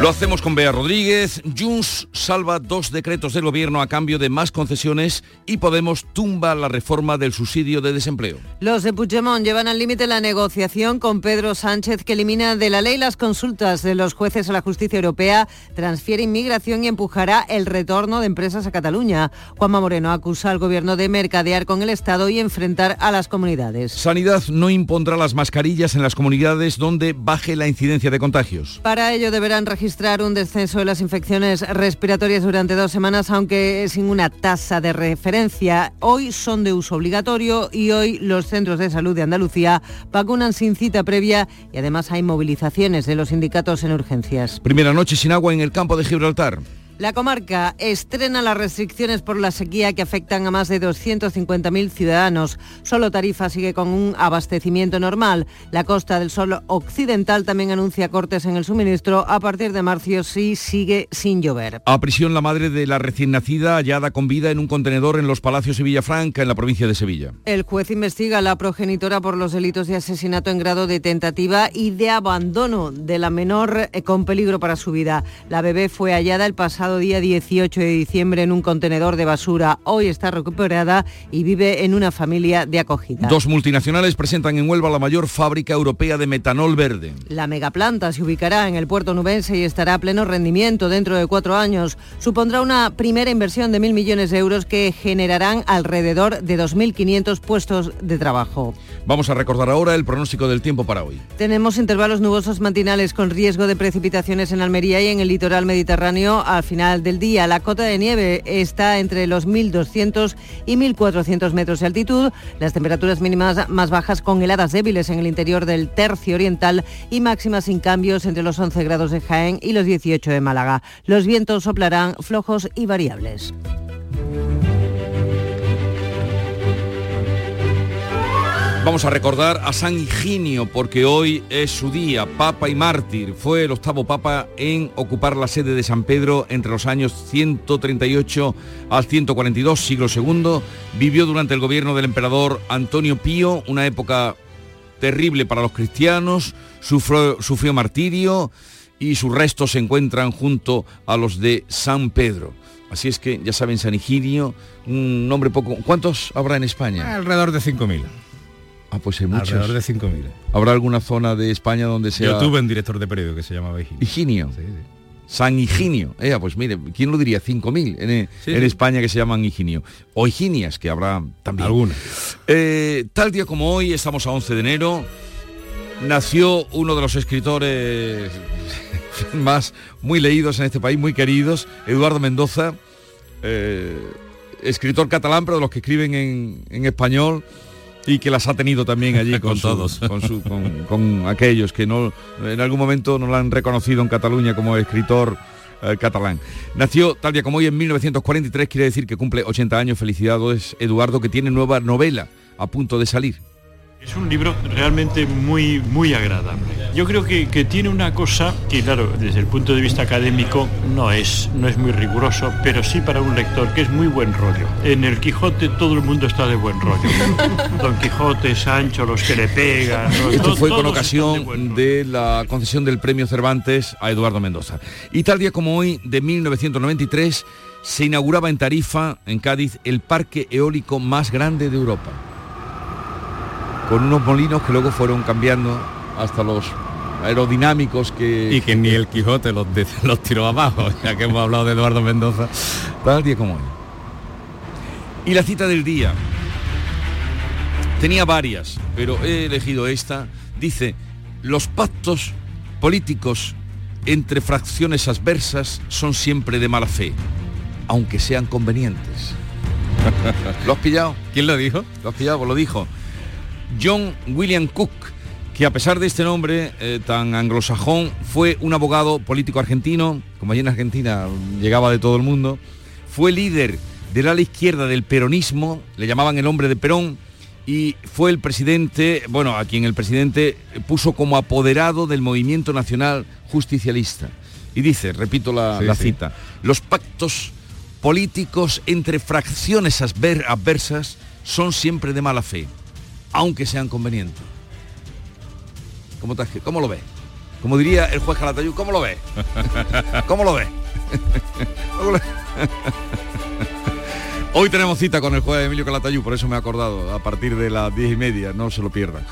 Lo hacemos con Bea Rodríguez. Junts salva dos decretos del gobierno a cambio de más concesiones y Podemos tumba la reforma del subsidio de desempleo. Los de Puigdemont llevan al límite la negociación con Pedro Sánchez que elimina de la ley las consultas de los jueces a la justicia europea, transfiere inmigración y empujará el retorno de empresas a Cataluña. Juanma Moreno acusa al gobierno de mercadear con el Estado y enfrentar a las comunidades. Sanidad no impondrá las mascarillas en las comunidades donde baje la incidencia de contagios. Para ello deberán registrar un descenso de las infecciones respiratorias durante dos semanas, aunque sin una tasa de referencia. Hoy son de uso obligatorio y hoy los centros de salud de Andalucía vacunan sin cita previa y además hay movilizaciones de los sindicatos en urgencias. Primera noche sin agua en el campo de Gibraltar. La comarca estrena las restricciones por la sequía que afectan a más de 250.000 ciudadanos. Solo Tarifa sigue con un abastecimiento normal. La Costa del Sol Occidental también anuncia cortes en el suministro a partir de marzo si sigue sin llover. A prisión la madre de la recién nacida hallada con vida en un contenedor en los Palacios de Villafranca, en la provincia de Sevilla. El juez investiga a la progenitora por los delitos de asesinato en grado de tentativa y de abandono de la menor eh, con peligro para su vida. La bebé fue hallada el pasado día 18 de diciembre en un contenedor de basura. Hoy está recuperada y vive en una familia de acogida. Dos multinacionales presentan en Huelva la mayor fábrica europea de metanol verde. La megaplanta se ubicará en el puerto nubense y estará a pleno rendimiento dentro de cuatro años. Supondrá una primera inversión de mil millones de euros que generarán alrededor de 2.500 puestos de trabajo. Vamos a recordar ahora el pronóstico del tiempo para hoy. Tenemos intervalos nubosos matinales con riesgo de precipitaciones en Almería y en el litoral mediterráneo al final del día. La cota de nieve está entre los 1.200 y 1.400 metros de altitud. Las temperaturas mínimas más bajas con heladas débiles en el interior del tercio oriental y máximas sin cambios entre los 11 grados de Jaén y los 18 de Málaga. Los vientos soplarán flojos y variables. Vamos a recordar a San Higinio porque hoy es su día, papa y mártir. Fue el octavo papa en ocupar la sede de San Pedro entre los años 138 al 142, siglo II. Vivió durante el gobierno del emperador Antonio Pío, una época terrible para los cristianos, sufrió, sufrió martirio y sus restos se encuentran junto a los de San Pedro. Así es que ya saben, San Higinio, un nombre poco... ¿Cuántos habrá en España? Alrededor de 5.000. Ah, pues hay muchos. Alrededor de 5.000. ¿Habrá alguna zona de España donde sea... Yo tuve un director de periódico que se llamaba Higinio. Higinio. Sí, sí. San Higinio. Eh, pues mire, ¿quién lo diría? 5.000 en, Sí, en sí. España que se llaman Higinio. O Higinias, que habrá también. Algunas. Eh, tal día como hoy, estamos a 11 de enero, nació uno de los escritores [laughs] más muy leídos en este país, muy queridos, Eduardo Mendoza, eh, escritor catalán, pero de los que escriben en, en español y que las ha tenido también allí [laughs] con, Con su- todos. [laughs] con, su- con- con aquellos que no en algún momento no lo han reconocido en Cataluña como escritor eh, catalán. Nació tal día como hoy en 1943, quiere decir que cumple 80 años. Felicidades, Eduardo, que tiene nueva novela a punto de salir. Es un libro realmente muy, muy agradable. Yo creo que, que, tiene una cosa que, claro, desde el punto de vista académico no es, no es muy riguroso, pero sí para un lector que es muy buen rollo. En el Quijote todo el mundo está de buen rollo. [laughs] Don Quijote, Sancho, los que le pegan. Los, Esto to- fue con ocasión de, la concesión del premio Cervantes a Eduardo Mendoza. Y tal día como hoy, de 1993, se inauguraba en Tarifa, en Cádiz, el parque eólico más grande de Europa. Con unos molinos que luego fueron cambiando hasta los aerodinámicos que... Y que ni el Quijote los, de- [laughs] los tiró abajo, [laughs] ya que hemos hablado de Eduardo Mendoza. Tal día como hoy. Y la cita del día. Tenía varias, pero he elegido esta. Dice, los pactos políticos entre fracciones adversas son siempre de mala fe, aunque sean convenientes. [laughs] ¿Lo has pillado? ¿Quién lo dijo? Lo has pillado, pues lo dijo. John William Cook, que a pesar de este nombre eh, tan anglosajón, fue un abogado político argentino, como allí en Argentina llegaba de todo el mundo, fue líder del ala izquierda del peronismo, le llamaban el hombre de Perón, y fue el presidente, bueno, a quien el presidente puso como apoderado del movimiento nacional justicialista. Y dice, repito la, Sí, la sí. cita, los pactos políticos entre fracciones adver- adversas son siempre de mala fe, aunque sean convenientes. ¿Cómo, te- cómo lo ves? Como diría el juez Calatayud, ¿cómo lo ves? [laughs] ¿Cómo lo ves? ¿Cómo lo- Hoy tenemos cita con el juez Emilio Calatayud, por eso me he acordado, a partir de las diez y media, no se lo pierdan.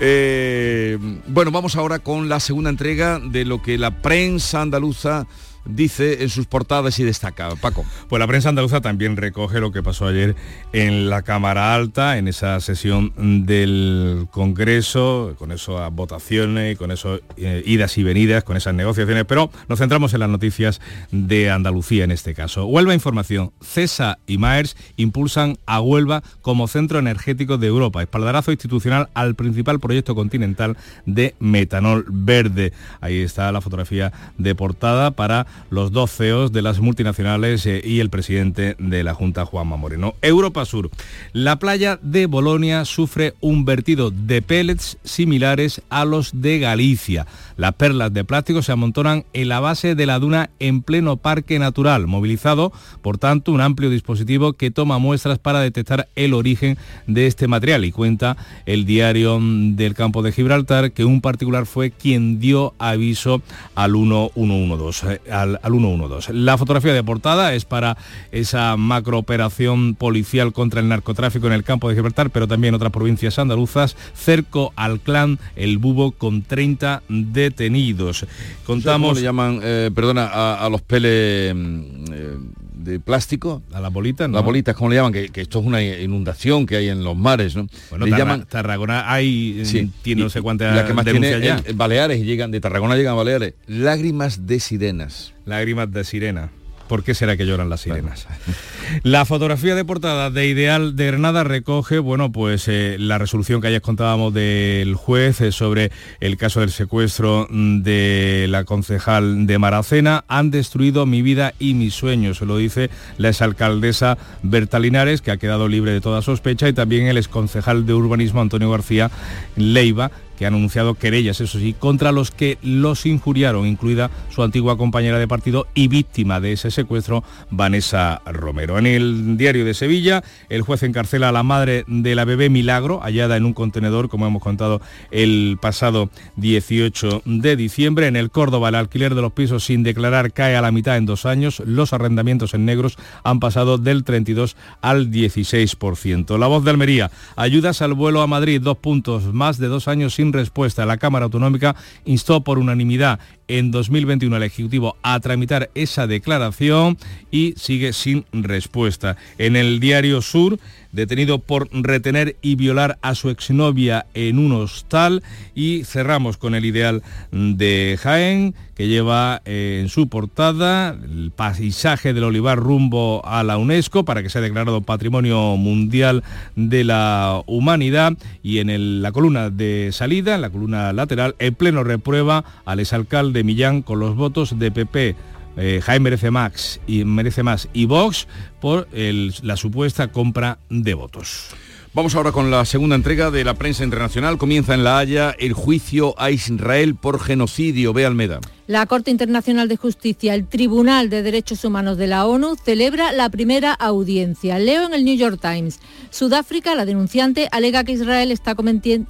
Eh, bueno, vamos ahora con la segunda entrega de lo que la prensa andaluza dice en sus portadas y destaca. Paco. Pues la prensa andaluza también recoge lo que pasó ayer en la Cámara Alta, en esa sesión del Congreso, con esas votaciones, con esas eh, idas y venidas, con esas negociaciones, pero nos centramos en las noticias de Andalucía en este caso. Huelva Información, CESA y Maers impulsan a Huelva como centro energético de Europa, espaldarazo institucional al principal proyecto continental de metanol verde. Ahí está la fotografía de portada para los dos CEOs de las multinacionales eh, y el presidente de la Junta, Juanma Moreno. Europa Sur. La playa de Bolonia sufre un vertido de pellets similares a los de Galicia. Las perlas de plástico se amontonan en la base de la duna en pleno parque natural, movilizado, por tanto, un amplio dispositivo que toma muestras para detectar el origen de este material. Y cuenta el diario del campo de Gibraltar que un particular fue quien dio aviso al 1112. Al, al 112. La fotografía de portada es para esa macrooperación policial contra el narcotráfico en el campo de Gibraltar, pero también en otras provincias andaluzas, cerco al clan El Bubo con 30 detenidos. ¿Cómo Contamos le llaman, eh, perdona, a, a los peles mm, eh, de plástico? A las bolitas, ¿no? Las bolitas, ¿cómo le llaman? Que, que esto es una inundación que hay en los mares, ¿no? Bueno, le Tarra- llaman... Tarragona hay, Sí, tiene no sé cuántas la que más tiene el- Baleares y llegan de Tarragona llegan a Baleares lágrimas de sirenas Lágrimas de sirena. ¿Por qué será que lloran las sirenas? [laughs] La fotografía de portada de Ideal de Granada recoge, bueno, pues eh, la resolución que ayer contábamos del juez eh, sobre el caso del secuestro mm, de la concejal de Maracena. Han destruido mi vida y mis sueños, se lo dice la exalcaldesa Berta Linares, que ha quedado libre de toda sospecha, y también el exconcejal de urbanismo Antonio García Leiva, que ha anunciado querellas, eso sí, contra los que los injuriaron, incluida su antigua compañera de partido y víctima de ese secuestro, Vanessa Romero. En el diario de Sevilla, el juez encarcela a la madre de la bebé Milagro, hallada en un contenedor, como hemos contado el pasado 18 de diciembre. En el Córdoba, el alquiler de los pisos sin declarar cae a la mitad en dos años. Los arrendamientos en negros han pasado del 32 al 16%. La voz de Almería, ayudas al vuelo a Madrid, dos puntos, más de dos años sin respuesta. La Cámara Autonómica instó por unanimidad en 2021 al Ejecutivo a tramitar esa declaración y sigue sin respuesta. En el diario Sur, detenido por retener y violar a su exnovia en un hostal y cerramos con el ideal de Jaén que lleva eh, en su portada el paisaje del olivar rumbo a la UNESCO para que sea declarado Patrimonio Mundial de la Humanidad y en la columna de salida, en la columna lateral, el Pleno reprueba al exalcalde Millán con los votos de PP. eh, Jaime merece más y merece más y Vox por la supuesta compra de votos. Vamos ahora con la segunda entrega de la prensa internacional. Comienza en La Haya el juicio a Israel por genocidio. Ve Almeda. La Corte Internacional de Justicia, el Tribunal de Derechos Humanos de la ONU, celebra la primera audiencia. Leo en el New York Times. Sudáfrica, la denunciante, alega que Israel está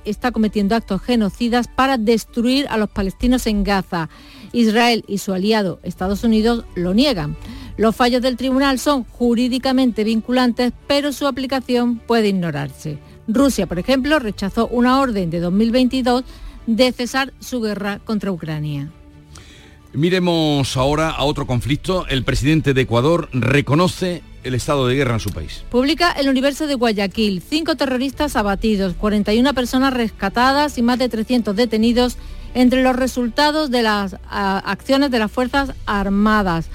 está cometiendo actos genocidas para destruir a los palestinos en Gaza. Israel y su aliado Estados Unidos lo niegan. Los fallos del tribunal son jurídicamente vinculantes, pero su aplicación puede ignorarse. Rusia, por ejemplo, rechazó una orden de 2022 de cesar su guerra contra Ucrania. Miremos ahora a otro conflicto. El presidente de Ecuador reconoce el estado de guerra en su país. Publica el universo de Guayaquil. Cinco terroristas abatidos, 41 personas rescatadas y más de 300 detenidos entre los resultados de las acciones de las Fuerzas Armadas.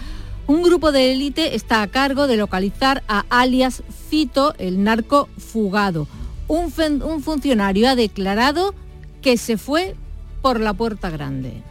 Un grupo de élite está a cargo de localizar a alias Fito, el narco fugado. Un, un funcionario ha declarado que se fue por la puerta grande.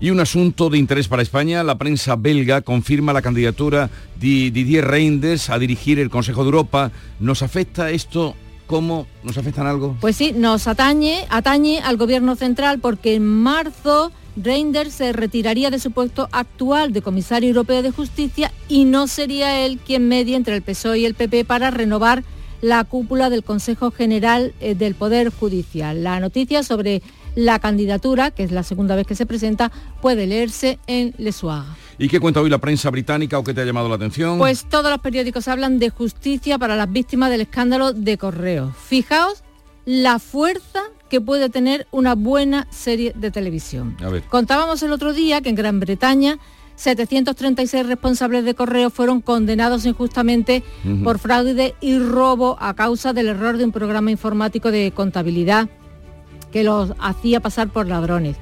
Y un asunto de interés para España, la prensa belga confirma la candidatura de Didier Reinders a dirigir el Consejo de Europa. ¿Nos afecta esto? ¿Cómo nos afecta en algo? Pues sí, nos atañe, atañe al gobierno central porque en marzo Reinders se retiraría de su puesto actual de comisario europeo de justicia y no sería él quien medie entre el PSOE y el PP para renovar la cúpula del Consejo General eh, del Poder Judicial. La noticia sobre la candidatura, que es la segunda vez que se presenta, puede leerse en Le Soir. ¿Y qué cuenta hoy la prensa británica o qué te ha llamado la atención? Pues todos los periódicos hablan de justicia para las víctimas del escándalo de correo. Fijaos la fuerza que puede tener una buena serie de televisión. Contábamos el otro día que en Gran Bretaña 736 responsables de correo fueron condenados injustamente por fraude y robo a causa del error de un programa informático de contabilidad que los hacía pasar por ladrones.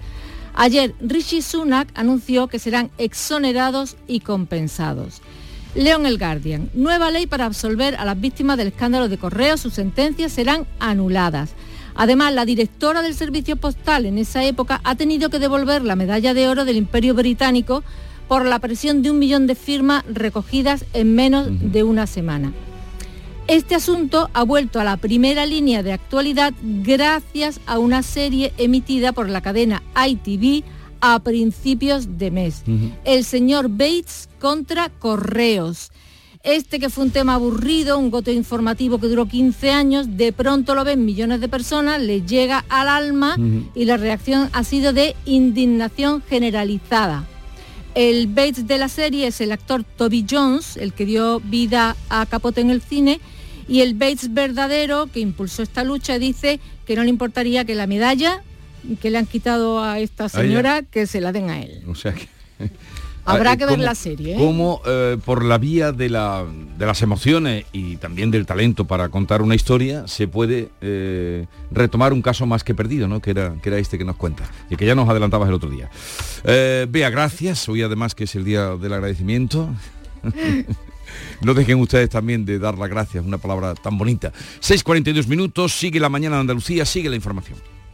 Ayer Rishi Sunak anunció que serán exonerados y compensados. León el Guardian. Nueva ley para absolver a las víctimas del escándalo de correo. Sus sentencias serán anuladas. Además, la directora del servicio postal en esa época ha tenido que devolver la medalla de oro del Imperio Británico por la presión de un millón de firmas recogidas en menos de una semana. Este asunto ha vuelto a la primera línea de actualidad gracias a una serie emitida por la cadena ITV a principios de mes. El señor Bates contra Correos. Este que fue un tema aburrido, un gote informativo que duró 15 años, de pronto lo ven millones de personas, le llega al alma y la reacción ha sido de indignación generalizada. El Bates de la serie es el actor Toby Jones, el que dio vida a Capote en el cine, y el Bates verdadero, que impulsó esta lucha, dice que no le importaría que la medalla que le han quitado a esta señora, que se la den a él. O sea que... Habrá ah, que ver la serie. ¿eh? Cómo eh, por la vía de, la, de, las emociones y también del talento para contar una historia se puede eh, retomar un caso más que perdido, ¿no? Que era, que era este que nos cuenta y que ya nos adelantabas el otro día. Vea, gracias. Hoy además que es el día del agradecimiento. [laughs] no dejen ustedes también de dar las gracias, una palabra tan bonita. 6.42 minutos, sigue la mañana de Andalucía, sigue la información.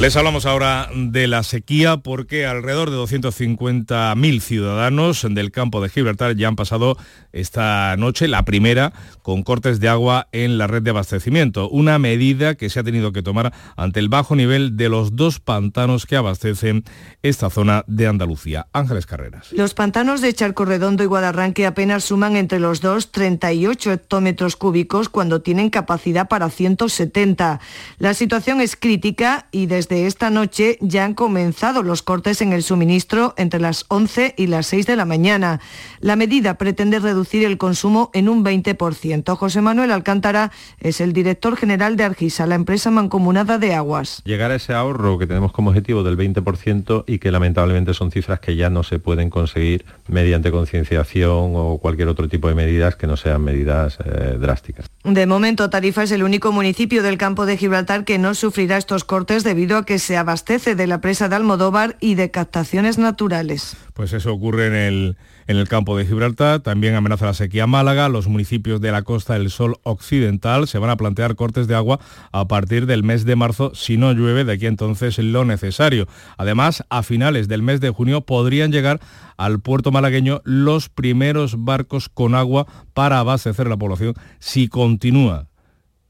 Les hablamos ahora de la sequía porque alrededor de 250.000 ciudadanos del campo de Gibraltar ya han pasado esta noche la primera con cortes de agua en la red de abastecimiento, una medida que se ha tenido que tomar ante el bajo nivel de los dos pantanos que abastecen esta zona de Andalucía. Ángeles Carreras. Los pantanos de Charco Redondo y Guadarranque apenas suman entre los dos 38 hectómetros cúbicos cuando tienen capacidad para 170. La situación es crítica y desde desde esta noche ya han comenzado los cortes en el suministro entre las 11 y las 6 de la mañana. La medida pretende reducir el consumo en un 20%. José Manuel Alcántara es el director general de Argisa, la empresa mancomunada de aguas. Llegar a ese ahorro que tenemos como objetivo del 20% y que lamentablemente son cifras que ya no se pueden conseguir mediante concienciación o cualquier otro tipo de medidas que no sean medidas eh, drásticas. De momento, Tarifa es el único municipio del campo de Gibraltar que no sufrirá estos cortes debido a que se abastece de la presa de Almodóvar y de captaciones naturales. Pues eso ocurre en el, en el campo de Gibraltar. También amenaza la sequía Málaga. Los municipios de la costa del Sol Occidental se van a plantear cortes de agua a partir del mes de marzo si no llueve de aquí entonces lo necesario. Además, a finales del mes de junio podrían llegar al puerto malagueño los primeros barcos con agua para abastecer la población si continúa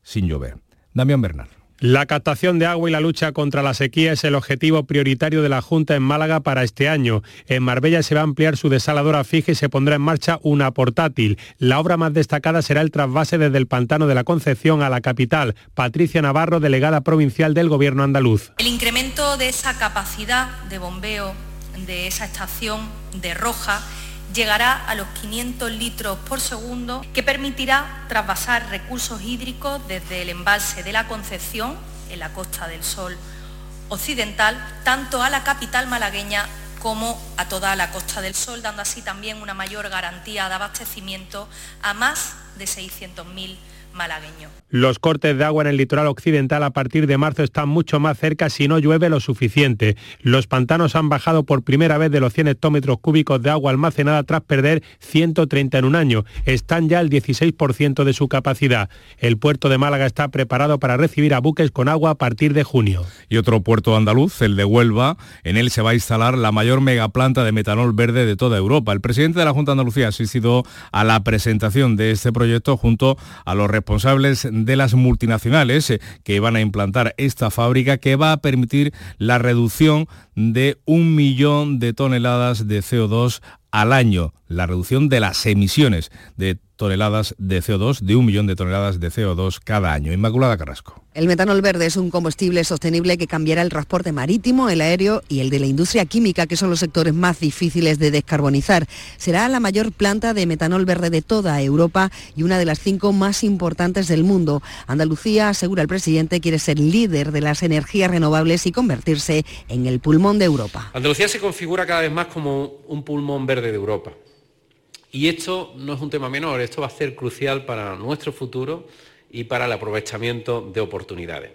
sin llover. Damián Bernal. La captación de agua y la lucha contra la sequía es el objetivo prioritario de la Junta en Málaga para este año. En Marbella se va a ampliar su desaladora fija y se pondrá en marcha una portátil. La obra más destacada será el trasvase desde el Pantano de la Concepción a la capital. Patricia Navarro, delegada provincial del Gobierno andaluz. El incremento de esa capacidad de bombeo de esa estación de Roja llegará a los 500 litros por segundo, que permitirá trasvasar recursos hídricos desde el embalse de la Concepción, en la Costa del Sol occidental, tanto a la capital malagueña como a toda la Costa del Sol, dando así también una mayor garantía de abastecimiento a más de 600.000 malagueño. Los cortes de agua en el litoral occidental a partir de marzo están mucho más cerca si no llueve lo suficiente. Los pantanos han bajado por primera vez de los 100 hectómetros cúbicos de agua almacenada tras perder 130 en un año. Están ya al 16% de su capacidad. El puerto de Málaga está preparado para recibir a buques con agua a partir de junio. Y otro puerto andaluz, el de Huelva, en él se va a instalar la mayor megaplanta de metanol verde de toda Europa. El presidente de la Junta Andalucía ha asistido a la presentación de este proyecto junto a los responsables de las multinacionales eh, que van a implantar esta fábrica que va a permitir la reducción de un millón de toneladas de CO2 al año, la reducción de las emisiones de toneladas de CO2, de un millón de toneladas de CO2 cada año. Inmaculada Carrasco. El metanol verde es un combustible sostenible que cambiará el transporte marítimo, el aéreo y el de la industria química, que son los sectores más difíciles de descarbonizar. Será la mayor planta de metanol verde de toda Europa y una de las cinco más importantes del mundo. Andalucía, asegura el presidente, quiere ser líder de las energías renovables y convertirse en el pulmón de Europa. Andalucía se configura cada vez más como un pulmón verde de Europa. Y esto no es un tema menor, esto va a ser crucial para nuestro futuro y para el aprovechamiento de oportunidades.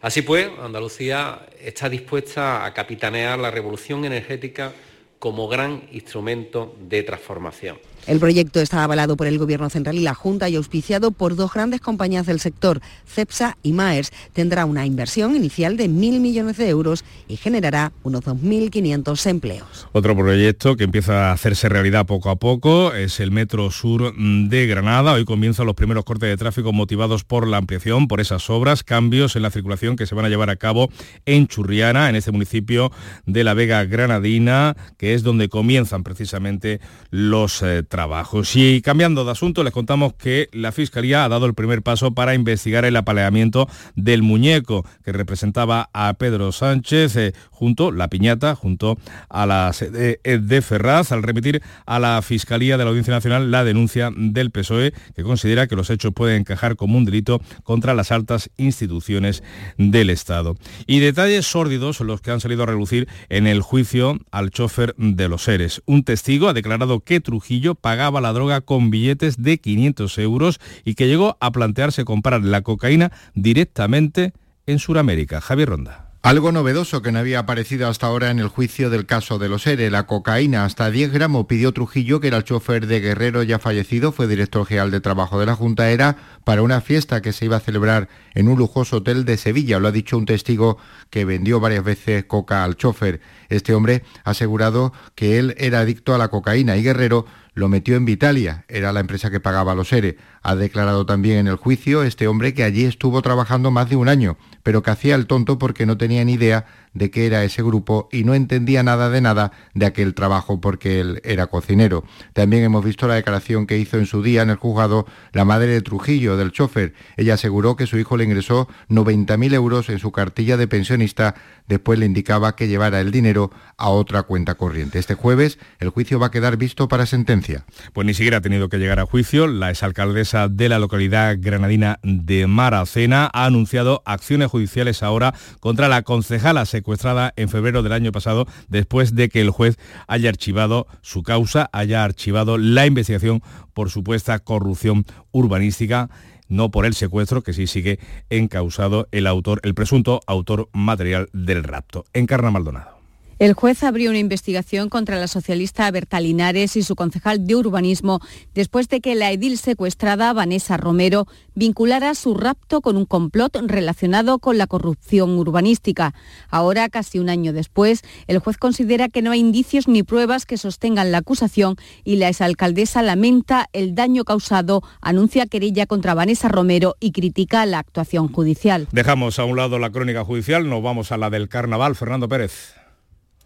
Así pues, Andalucía está dispuesta a capitanear la revolución energética como gran instrumento de transformación. El proyecto está avalado por el Gobierno Central y la Junta y auspiciado por dos grandes compañías del sector, CEPSA y Maers. Tendrá una inversión inicial de mil millones de euros y generará unos 2.500 empleos. Otro proyecto que empieza a hacerse realidad poco a poco es el Metro Sur de Granada. Hoy comienzan los primeros cortes de tráfico motivados por la ampliación, por esas obras, cambios en la circulación que se van a llevar a cabo en Churriana, en este municipio de la Vega Granadina, que es donde comienzan precisamente los eh, trabajos. Y cambiando de asunto, les contamos que la Fiscalía ha dado el primer paso para investigar el apaleamiento del muñeco que representaba a Pedro Sánchez eh, junto, la piñata, junto a la sede de Ferraz, al remitir a la Fiscalía de la Audiencia Nacional la denuncia del PSOE, que considera que los hechos pueden encajar como un delito contra las altas instituciones del Estado. Y detalles sórdidos son los que han salido a relucir en el juicio al chofer de los seres. Un testigo ha declarado que Trujillo pagaba la droga con billetes de 500 euros y que llegó a plantearse comprar la cocaína directamente en Sudamérica. Javier Ronda. Algo novedoso que no había aparecido hasta ahora en el juicio del caso de los ERE. La cocaína hasta 10 gramos pidió Trujillo, que era el chofer de Guerrero ya fallecido, fue director general de trabajo de la Junta, era para una fiesta que se iba a celebrar en un lujoso hotel de Sevilla. Lo ha dicho un testigo que vendió varias veces coca al chofer. Este hombre ha asegurado que él era adicto a la cocaína y Guerrero lo metió en Vitalia, era la empresa que pagaba los ERE. Ha declarado también en el juicio este hombre que allí estuvo trabajando más de un año, pero que hacía el tonto porque no tenía ni idea de qué era ese grupo y no entendía nada de nada de aquel trabajo porque él era cocinero. También hemos visto la declaración que hizo en su día en el juzgado la madre de Trujillo, del chofer. Ella aseguró que su hijo le ingresó 90.000 euros en su cartilla de pensionista, después le indicaba que llevara el dinero a otra cuenta corriente. Este jueves el juicio va a quedar visto para sentencia. Pues ni siquiera ha tenido que llegar a juicio. La exalcaldesa de la localidad granadina de Maracena ha anunciado acciones judiciales ahora contra la concejala secuestrada en febrero del año pasado después de que el juez haya archivado su causa, haya archivado la investigación por supuesta corrupción urbanística no por el secuestro, que sí sigue encausado el autor, el presunto autor material del rapto. Encarna Maldonado. El juez abrió una investigación contra la socialista Berta Linares y su concejal de urbanismo después de que la edil secuestrada, Vanessa Romero, vinculara su rapto con un complot relacionado con la corrupción urbanística. Ahora, casi un año después, el juez considera que no hay indicios ni pruebas que sostengan la acusación y la exalcaldesa lamenta el daño causado, anuncia querella contra Vanessa Romero y critica la actuación judicial. Dejamos a un lado la crónica judicial, nos vamos a la del carnaval. Fernando Pérez.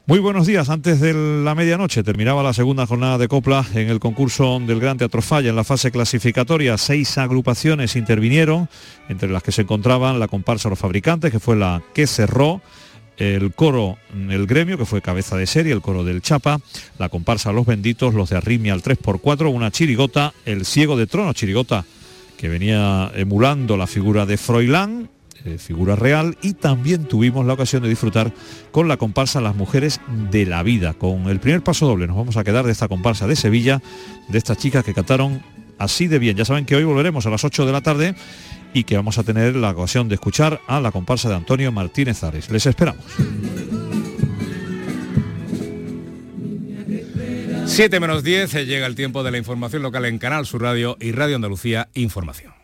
Muy buenos días. Antes de la medianoche terminaba la segunda jornada de copla en el concurso del Gran Teatro Falla en la fase clasificatoria. Seis agrupaciones intervinieron, entre las que se encontraban la comparsa Los Fabricantes, que fue la que cerró, el coro El Gremio, que fue cabeza de serie, el coro del Chapa, la comparsa Los Benditos, los de Arritmia al 3x4, una chirigota, el Ciego de Trono, chirigota que venía emulando la figura de Froilán eh, figura real y también tuvimos la ocasión de disfrutar con la comparsa Las Mujeres de la Vida. Con el primer paso doble nos vamos a quedar de esta comparsa de Sevilla, de estas chicas que cantaron así de bien. Ya saben que hoy volveremos a las 8 de la tarde y que vamos a tener la ocasión de escuchar a la comparsa de Antonio Martínez Ares. Les esperamos. 7 menos 10 eh, llega el tiempo de la información local en Canal Sur Radio y Radio Andalucía Información.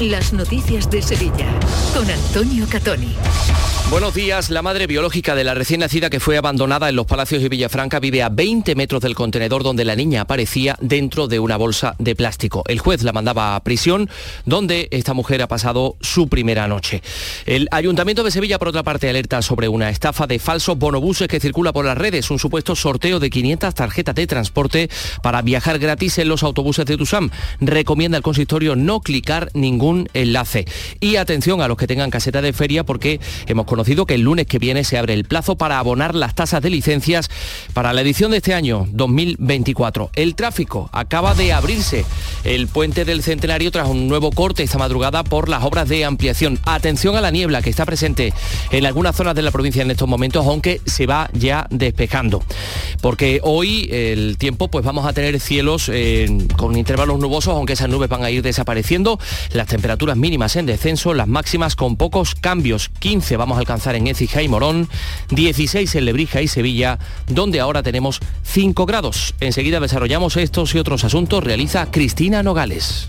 las noticias de Sevilla con Antonio Catoni. Buenos días. La madre biológica de la recién nacida que fue abandonada en los Palacios de Villafranca vive a 20 metros del contenedor donde la niña aparecía dentro de una bolsa de plástico. El juez la mandaba a prisión donde esta mujer ha pasado su primera noche. El Ayuntamiento de Sevilla, por otra parte, alerta sobre una estafa de falsos bonobuses que circula por las redes, un supuesto sorteo de 500 tarjetas de transporte para viajar gratis en los autobuses de Tusam. Recomienda al consistorio no clicar ningún enlace. Y atención a los que tengan caseta de feria porque hemos conocido que el lunes que viene se abre el plazo para abonar las tasas de licencias para la edición de este año 2024. El tráfico acaba de abrirse el puente del Centenario tras un nuevo corte esta madrugada por las obras de ampliación. Atención a la niebla que está presente en algunas zonas de la provincia en estos momentos, aunque se va ya despejando. Porque hoy el tiempo pues vamos a tener cielos eh, con intervalos nubosos, aunque esas nubes van a ir desapareciendo. Las temperaturas mínimas en descenso, las máximas con pocos cambios. 15 vamos a alcanzar en Écija y Morón, 16 en Lebrija y Sevilla, donde ahora tenemos 5 grados. Enseguida desarrollamos estos y otros asuntos, realiza Cristina Nogales.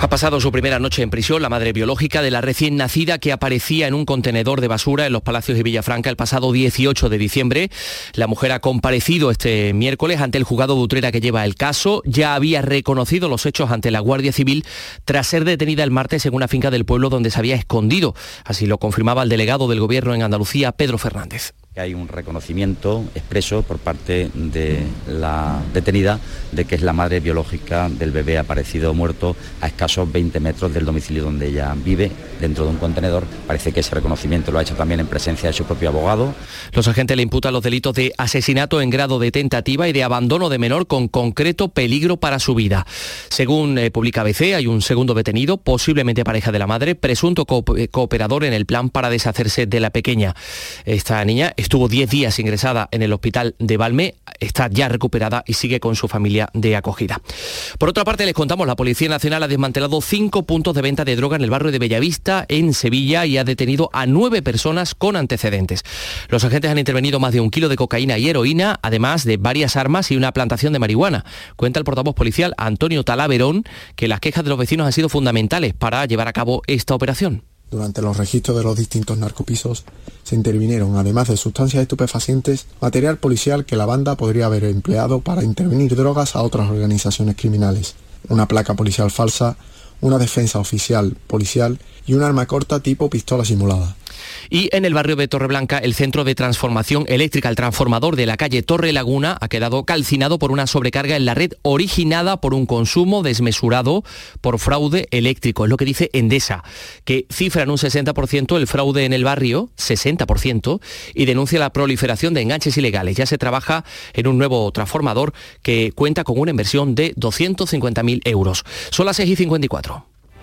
Ha pasado su primera noche en prisión la madre biológica de la recién nacida que aparecía en un contenedor de basura en los Palacios de Villafranca el pasado 18 de diciembre. La mujer ha comparecido este miércoles ante el juzgado de Utrera que lleva el caso. Ya había reconocido los hechos ante la Guardia Civil tras ser detenida el martes en una finca del pueblo donde se había escondido. Así lo confirmaba el delegado del Gobierno en Andalucía, Pedro Fernández hay un reconocimiento expreso por parte de la detenida de que es la madre biológica del bebé aparecido muerto a escasos 20 metros del domicilio donde ella vive, dentro de un contenedor. Parece que ese reconocimiento lo ha hecho también en presencia de su propio abogado. Los agentes le imputan los delitos de asesinato en grado de tentativa y de abandono de menor con concreto peligro para su vida. Según eh, publica ABC, hay un segundo detenido, posiblemente pareja de la madre, presunto eh, cooperador en el plan para deshacerse de la pequeña. Esta niña estuvo 10 días ingresada en el hospital de Valme, está ya recuperada y sigue con su familia de acogida. Por otra parte, les contamos, la Policía Nacional ha desmantelado cinco puntos de venta de droga en el barrio de Bellavista, en Sevilla, y ha detenido a nueve personas con antecedentes. Los agentes han intervenido más de un kilo de cocaína y heroína, además de varias armas y una plantación de marihuana. Cuenta el portavoz policial Antonio Talaverón que las quejas de los vecinos han sido fundamentales para llevar a cabo esta operación. Durante los registros de los distintos narcopisos se intervinieron, además de sustancias estupefacientes, material policial que la banda podría haber empleado para intervenir drogas a otras organizaciones criminales, una placa policial falsa, una defensa oficial policial y un arma corta tipo pistola simulada. Y en el barrio de Torreblanca, el centro de transformación eléctrica, el transformador de la calle Torre Laguna, ha quedado calcinado por una sobrecarga en la red originada por un consumo desmesurado por fraude eléctrico. Es lo que dice Endesa, que cifra en un 60% el fraude en el barrio, 60%, y denuncia la proliferación de enganches ilegales. Ya se trabaja en un nuevo transformador que cuenta con una inversión de 250.000 euros. Son las 6 y 54.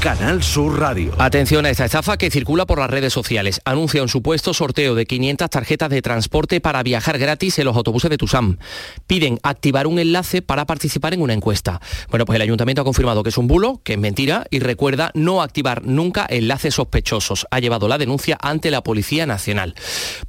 Canal Sur Radio. Atención a esta estafa que circula por las redes sociales. Anuncia un supuesto sorteo de 500 tarjetas de transporte para viajar gratis en los autobuses de Tusam. Piden activar un enlace para participar en una encuesta. Bueno, pues el ayuntamiento ha confirmado que es un bulo, que es mentira y recuerda no activar nunca enlaces sospechosos. Ha llevado la denuncia ante la Policía Nacional.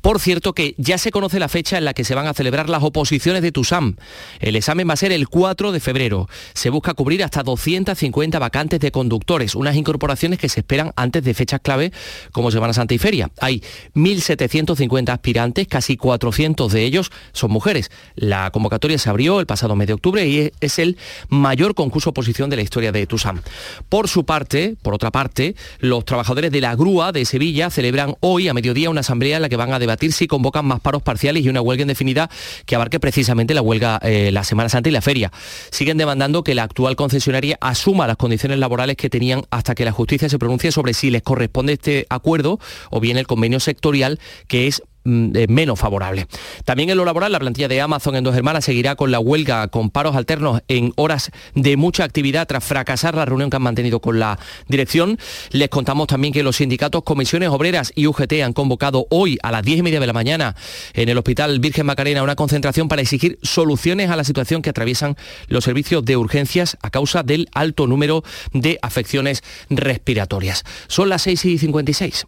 Por cierto que ya se conoce la fecha en la que se van a celebrar las oposiciones de Tusam. El examen va a ser el 4 de febrero. Se busca cubrir hasta 250 vacantes de conductores unas incorporaciones que se esperan antes de fechas clave como Semana Santa y Feria. Hay 1.750 aspirantes, casi 400 de ellos son mujeres. La convocatoria se abrió el pasado mes de octubre y es el mayor concurso oposición de la historia de Tusam. Por su parte, por otra parte, los trabajadores de la grúa de Sevilla celebran hoy a mediodía una asamblea en la que van a debatir si convocan más paros parciales y una huelga indefinida que abarque precisamente la huelga eh, la Semana Santa y la feria. Siguen demandando que la actual concesionaria asuma las condiciones laborales que tenían hasta que la justicia se pronuncie sobre si les corresponde este acuerdo o bien el convenio sectorial que es menos favorable. También en lo laboral, la plantilla de Amazon en Dos Hermanas seguirá con la huelga con paros alternos en horas de mucha actividad tras fracasar la reunión que han mantenido con la dirección. Les contamos también que los sindicatos Comisiones Obreras y UGT han convocado hoy a las 10 y media de la mañana en el Hospital Virgen Macarena una concentración para exigir soluciones a la situación que atraviesan los servicios de urgencias a causa del alto número de afecciones respiratorias. Son las 6 y 56.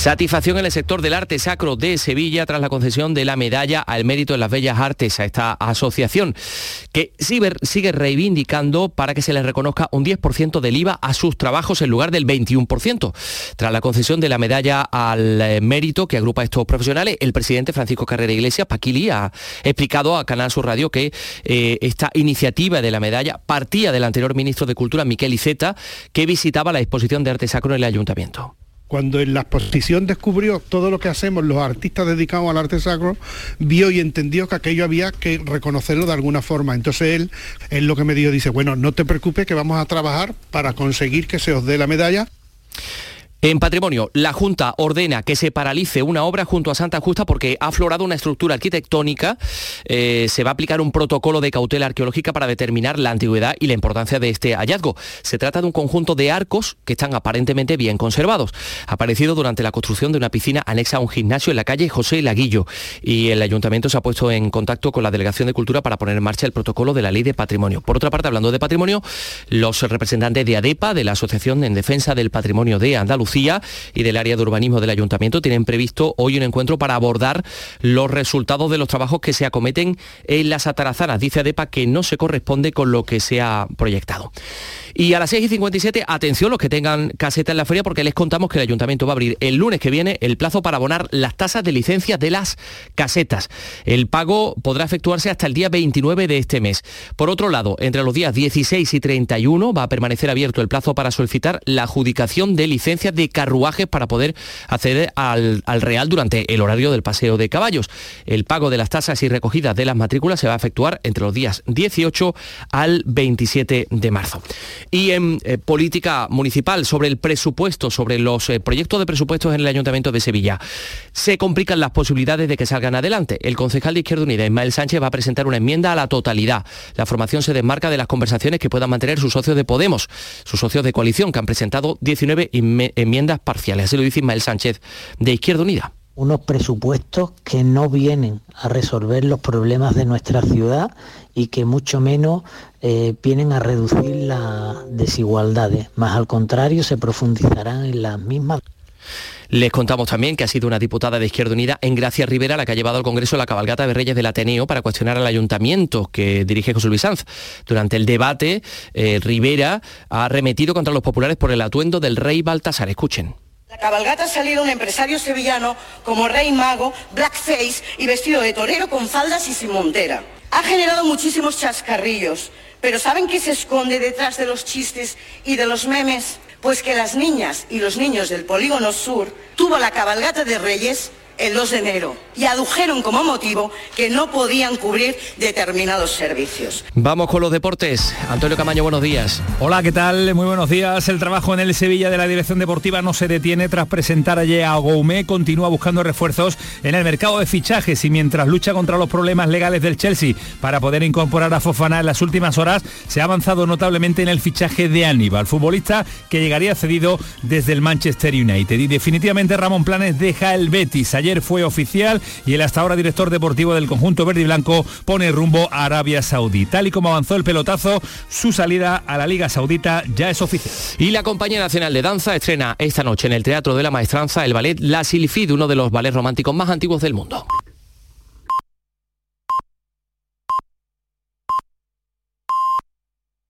Satisfacción en el sector del arte sacro de Sevilla tras la concesión de la medalla al mérito en las bellas artes a esta asociación, que sigue reivindicando para que se les reconozca un 10% del IVA a sus trabajos en lugar del 21%. Tras la concesión de la medalla al eh, mérito que agrupa a estos profesionales, el presidente Francisco Carrera Iglesias, Paquili, ha explicado a Canal Sur Radio que eh, esta iniciativa de la medalla partía del anterior ministro de Cultura, Miquel Iceta, que visitaba la exposición de arte sacro en el ayuntamiento cuando en la exposición descubrió todo lo que hacemos los artistas dedicados al arte sacro, vio y entendió que aquello había que reconocerlo de alguna forma. Entonces él, él lo que me dijo, dice, bueno, no te preocupes que vamos a trabajar para conseguir que se os dé la medalla. En patrimonio, la Junta ordena que se paralice una obra junto a Santa Justa porque ha aflorado una estructura arquitectónica. Eh, se va a aplicar un protocolo de cautela arqueológica para determinar la antigüedad y la importancia de este hallazgo. Se trata de un conjunto de arcos que están aparentemente bien conservados. Aparecido durante la construcción de una piscina anexa a un gimnasio en la calle José Laguillo. Y el ayuntamiento se ha puesto en contacto con la Delegación de Cultura para poner en marcha el protocolo de la ley de patrimonio. Por otra parte, hablando de patrimonio, los representantes de ADEPA, de la Asociación en Defensa del Patrimonio de Andalucía, y del área de urbanismo del ayuntamiento tienen previsto hoy un encuentro para abordar los resultados de los trabajos que se acometen en las atarazanas. Dice ADEPA que no se corresponde con lo que se ha proyectado. Y a las 6 y 57, atención los que tengan caseta en la feria porque les contamos que el ayuntamiento va a abrir el lunes que viene el plazo para abonar las tasas de licencia de las casetas. El pago podrá efectuarse hasta el día 29 de este mes. Por otro lado, entre los días 16 y 31 va a permanecer abierto el plazo para solicitar la adjudicación de licencias de carruajes para poder acceder al, al Real durante el horario del paseo de caballos. El pago de las tasas y recogidas de las matrículas se va a efectuar entre los días 18 al 27 de marzo. Y en eh, política municipal, sobre el presupuesto, sobre los eh, proyectos de presupuestos en el Ayuntamiento de Sevilla, se complican las posibilidades de que salgan adelante. El concejal de Izquierda Unida, Ismael Sánchez, va a presentar una enmienda a la totalidad. La formación se desmarca de las conversaciones que puedan mantener sus socios de Podemos, sus socios de coalición, que han presentado 19 enmiendas parciales. Así lo dice Ismael Sánchez de Izquierda Unida unos presupuestos que no vienen a resolver los problemas de nuestra ciudad y que mucho menos eh, vienen a reducir las desigualdades, más al contrario se profundizarán en las mismas. Les contamos también que ha sido una diputada de Izquierda Unida en Gracia Rivera la que ha llevado al Congreso la cabalgata de Reyes del Ateneo para cuestionar al ayuntamiento que dirige José Luis Sanz. Durante el debate, eh, Rivera ha remetido contra los populares por el atuendo del rey Baltasar. Escuchen. La cabalgata ha salido un empresario sevillano como rey mago, blackface y vestido de torero con faldas y sin montera. Ha generado muchísimos chascarrillos, pero ¿saben qué se esconde detrás de los chistes y de los memes? Pues que las niñas y los niños del polígono sur tuvo la cabalgata de Reyes el 2 de enero y adujeron como motivo que no podían cubrir determinados servicios. Vamos con los deportes. Antonio Camaño, buenos días. Hola, ¿qué tal? Muy buenos días. El trabajo en el Sevilla de la Dirección Deportiva no se detiene tras presentar ayer a Goumé. Continúa buscando refuerzos en el mercado de fichajes y mientras lucha contra los problemas legales del Chelsea para poder incorporar a Fofana en las últimas horas, se ha avanzado notablemente en el fichaje de Aníbal, futbolista que llegaría cedido desde el Manchester United. Y definitivamente Ramón Planes deja el Betis. Ayer fue oficial y el hasta ahora director deportivo del conjunto verde y blanco pone rumbo a Arabia Saudí. Tal y como avanzó el pelotazo, su salida a la Liga Saudita ya es oficial. Y la Compañía Nacional de Danza estrena esta noche en el Teatro de la Maestranza el ballet La Silfid, uno de los ballets románticos más antiguos del mundo.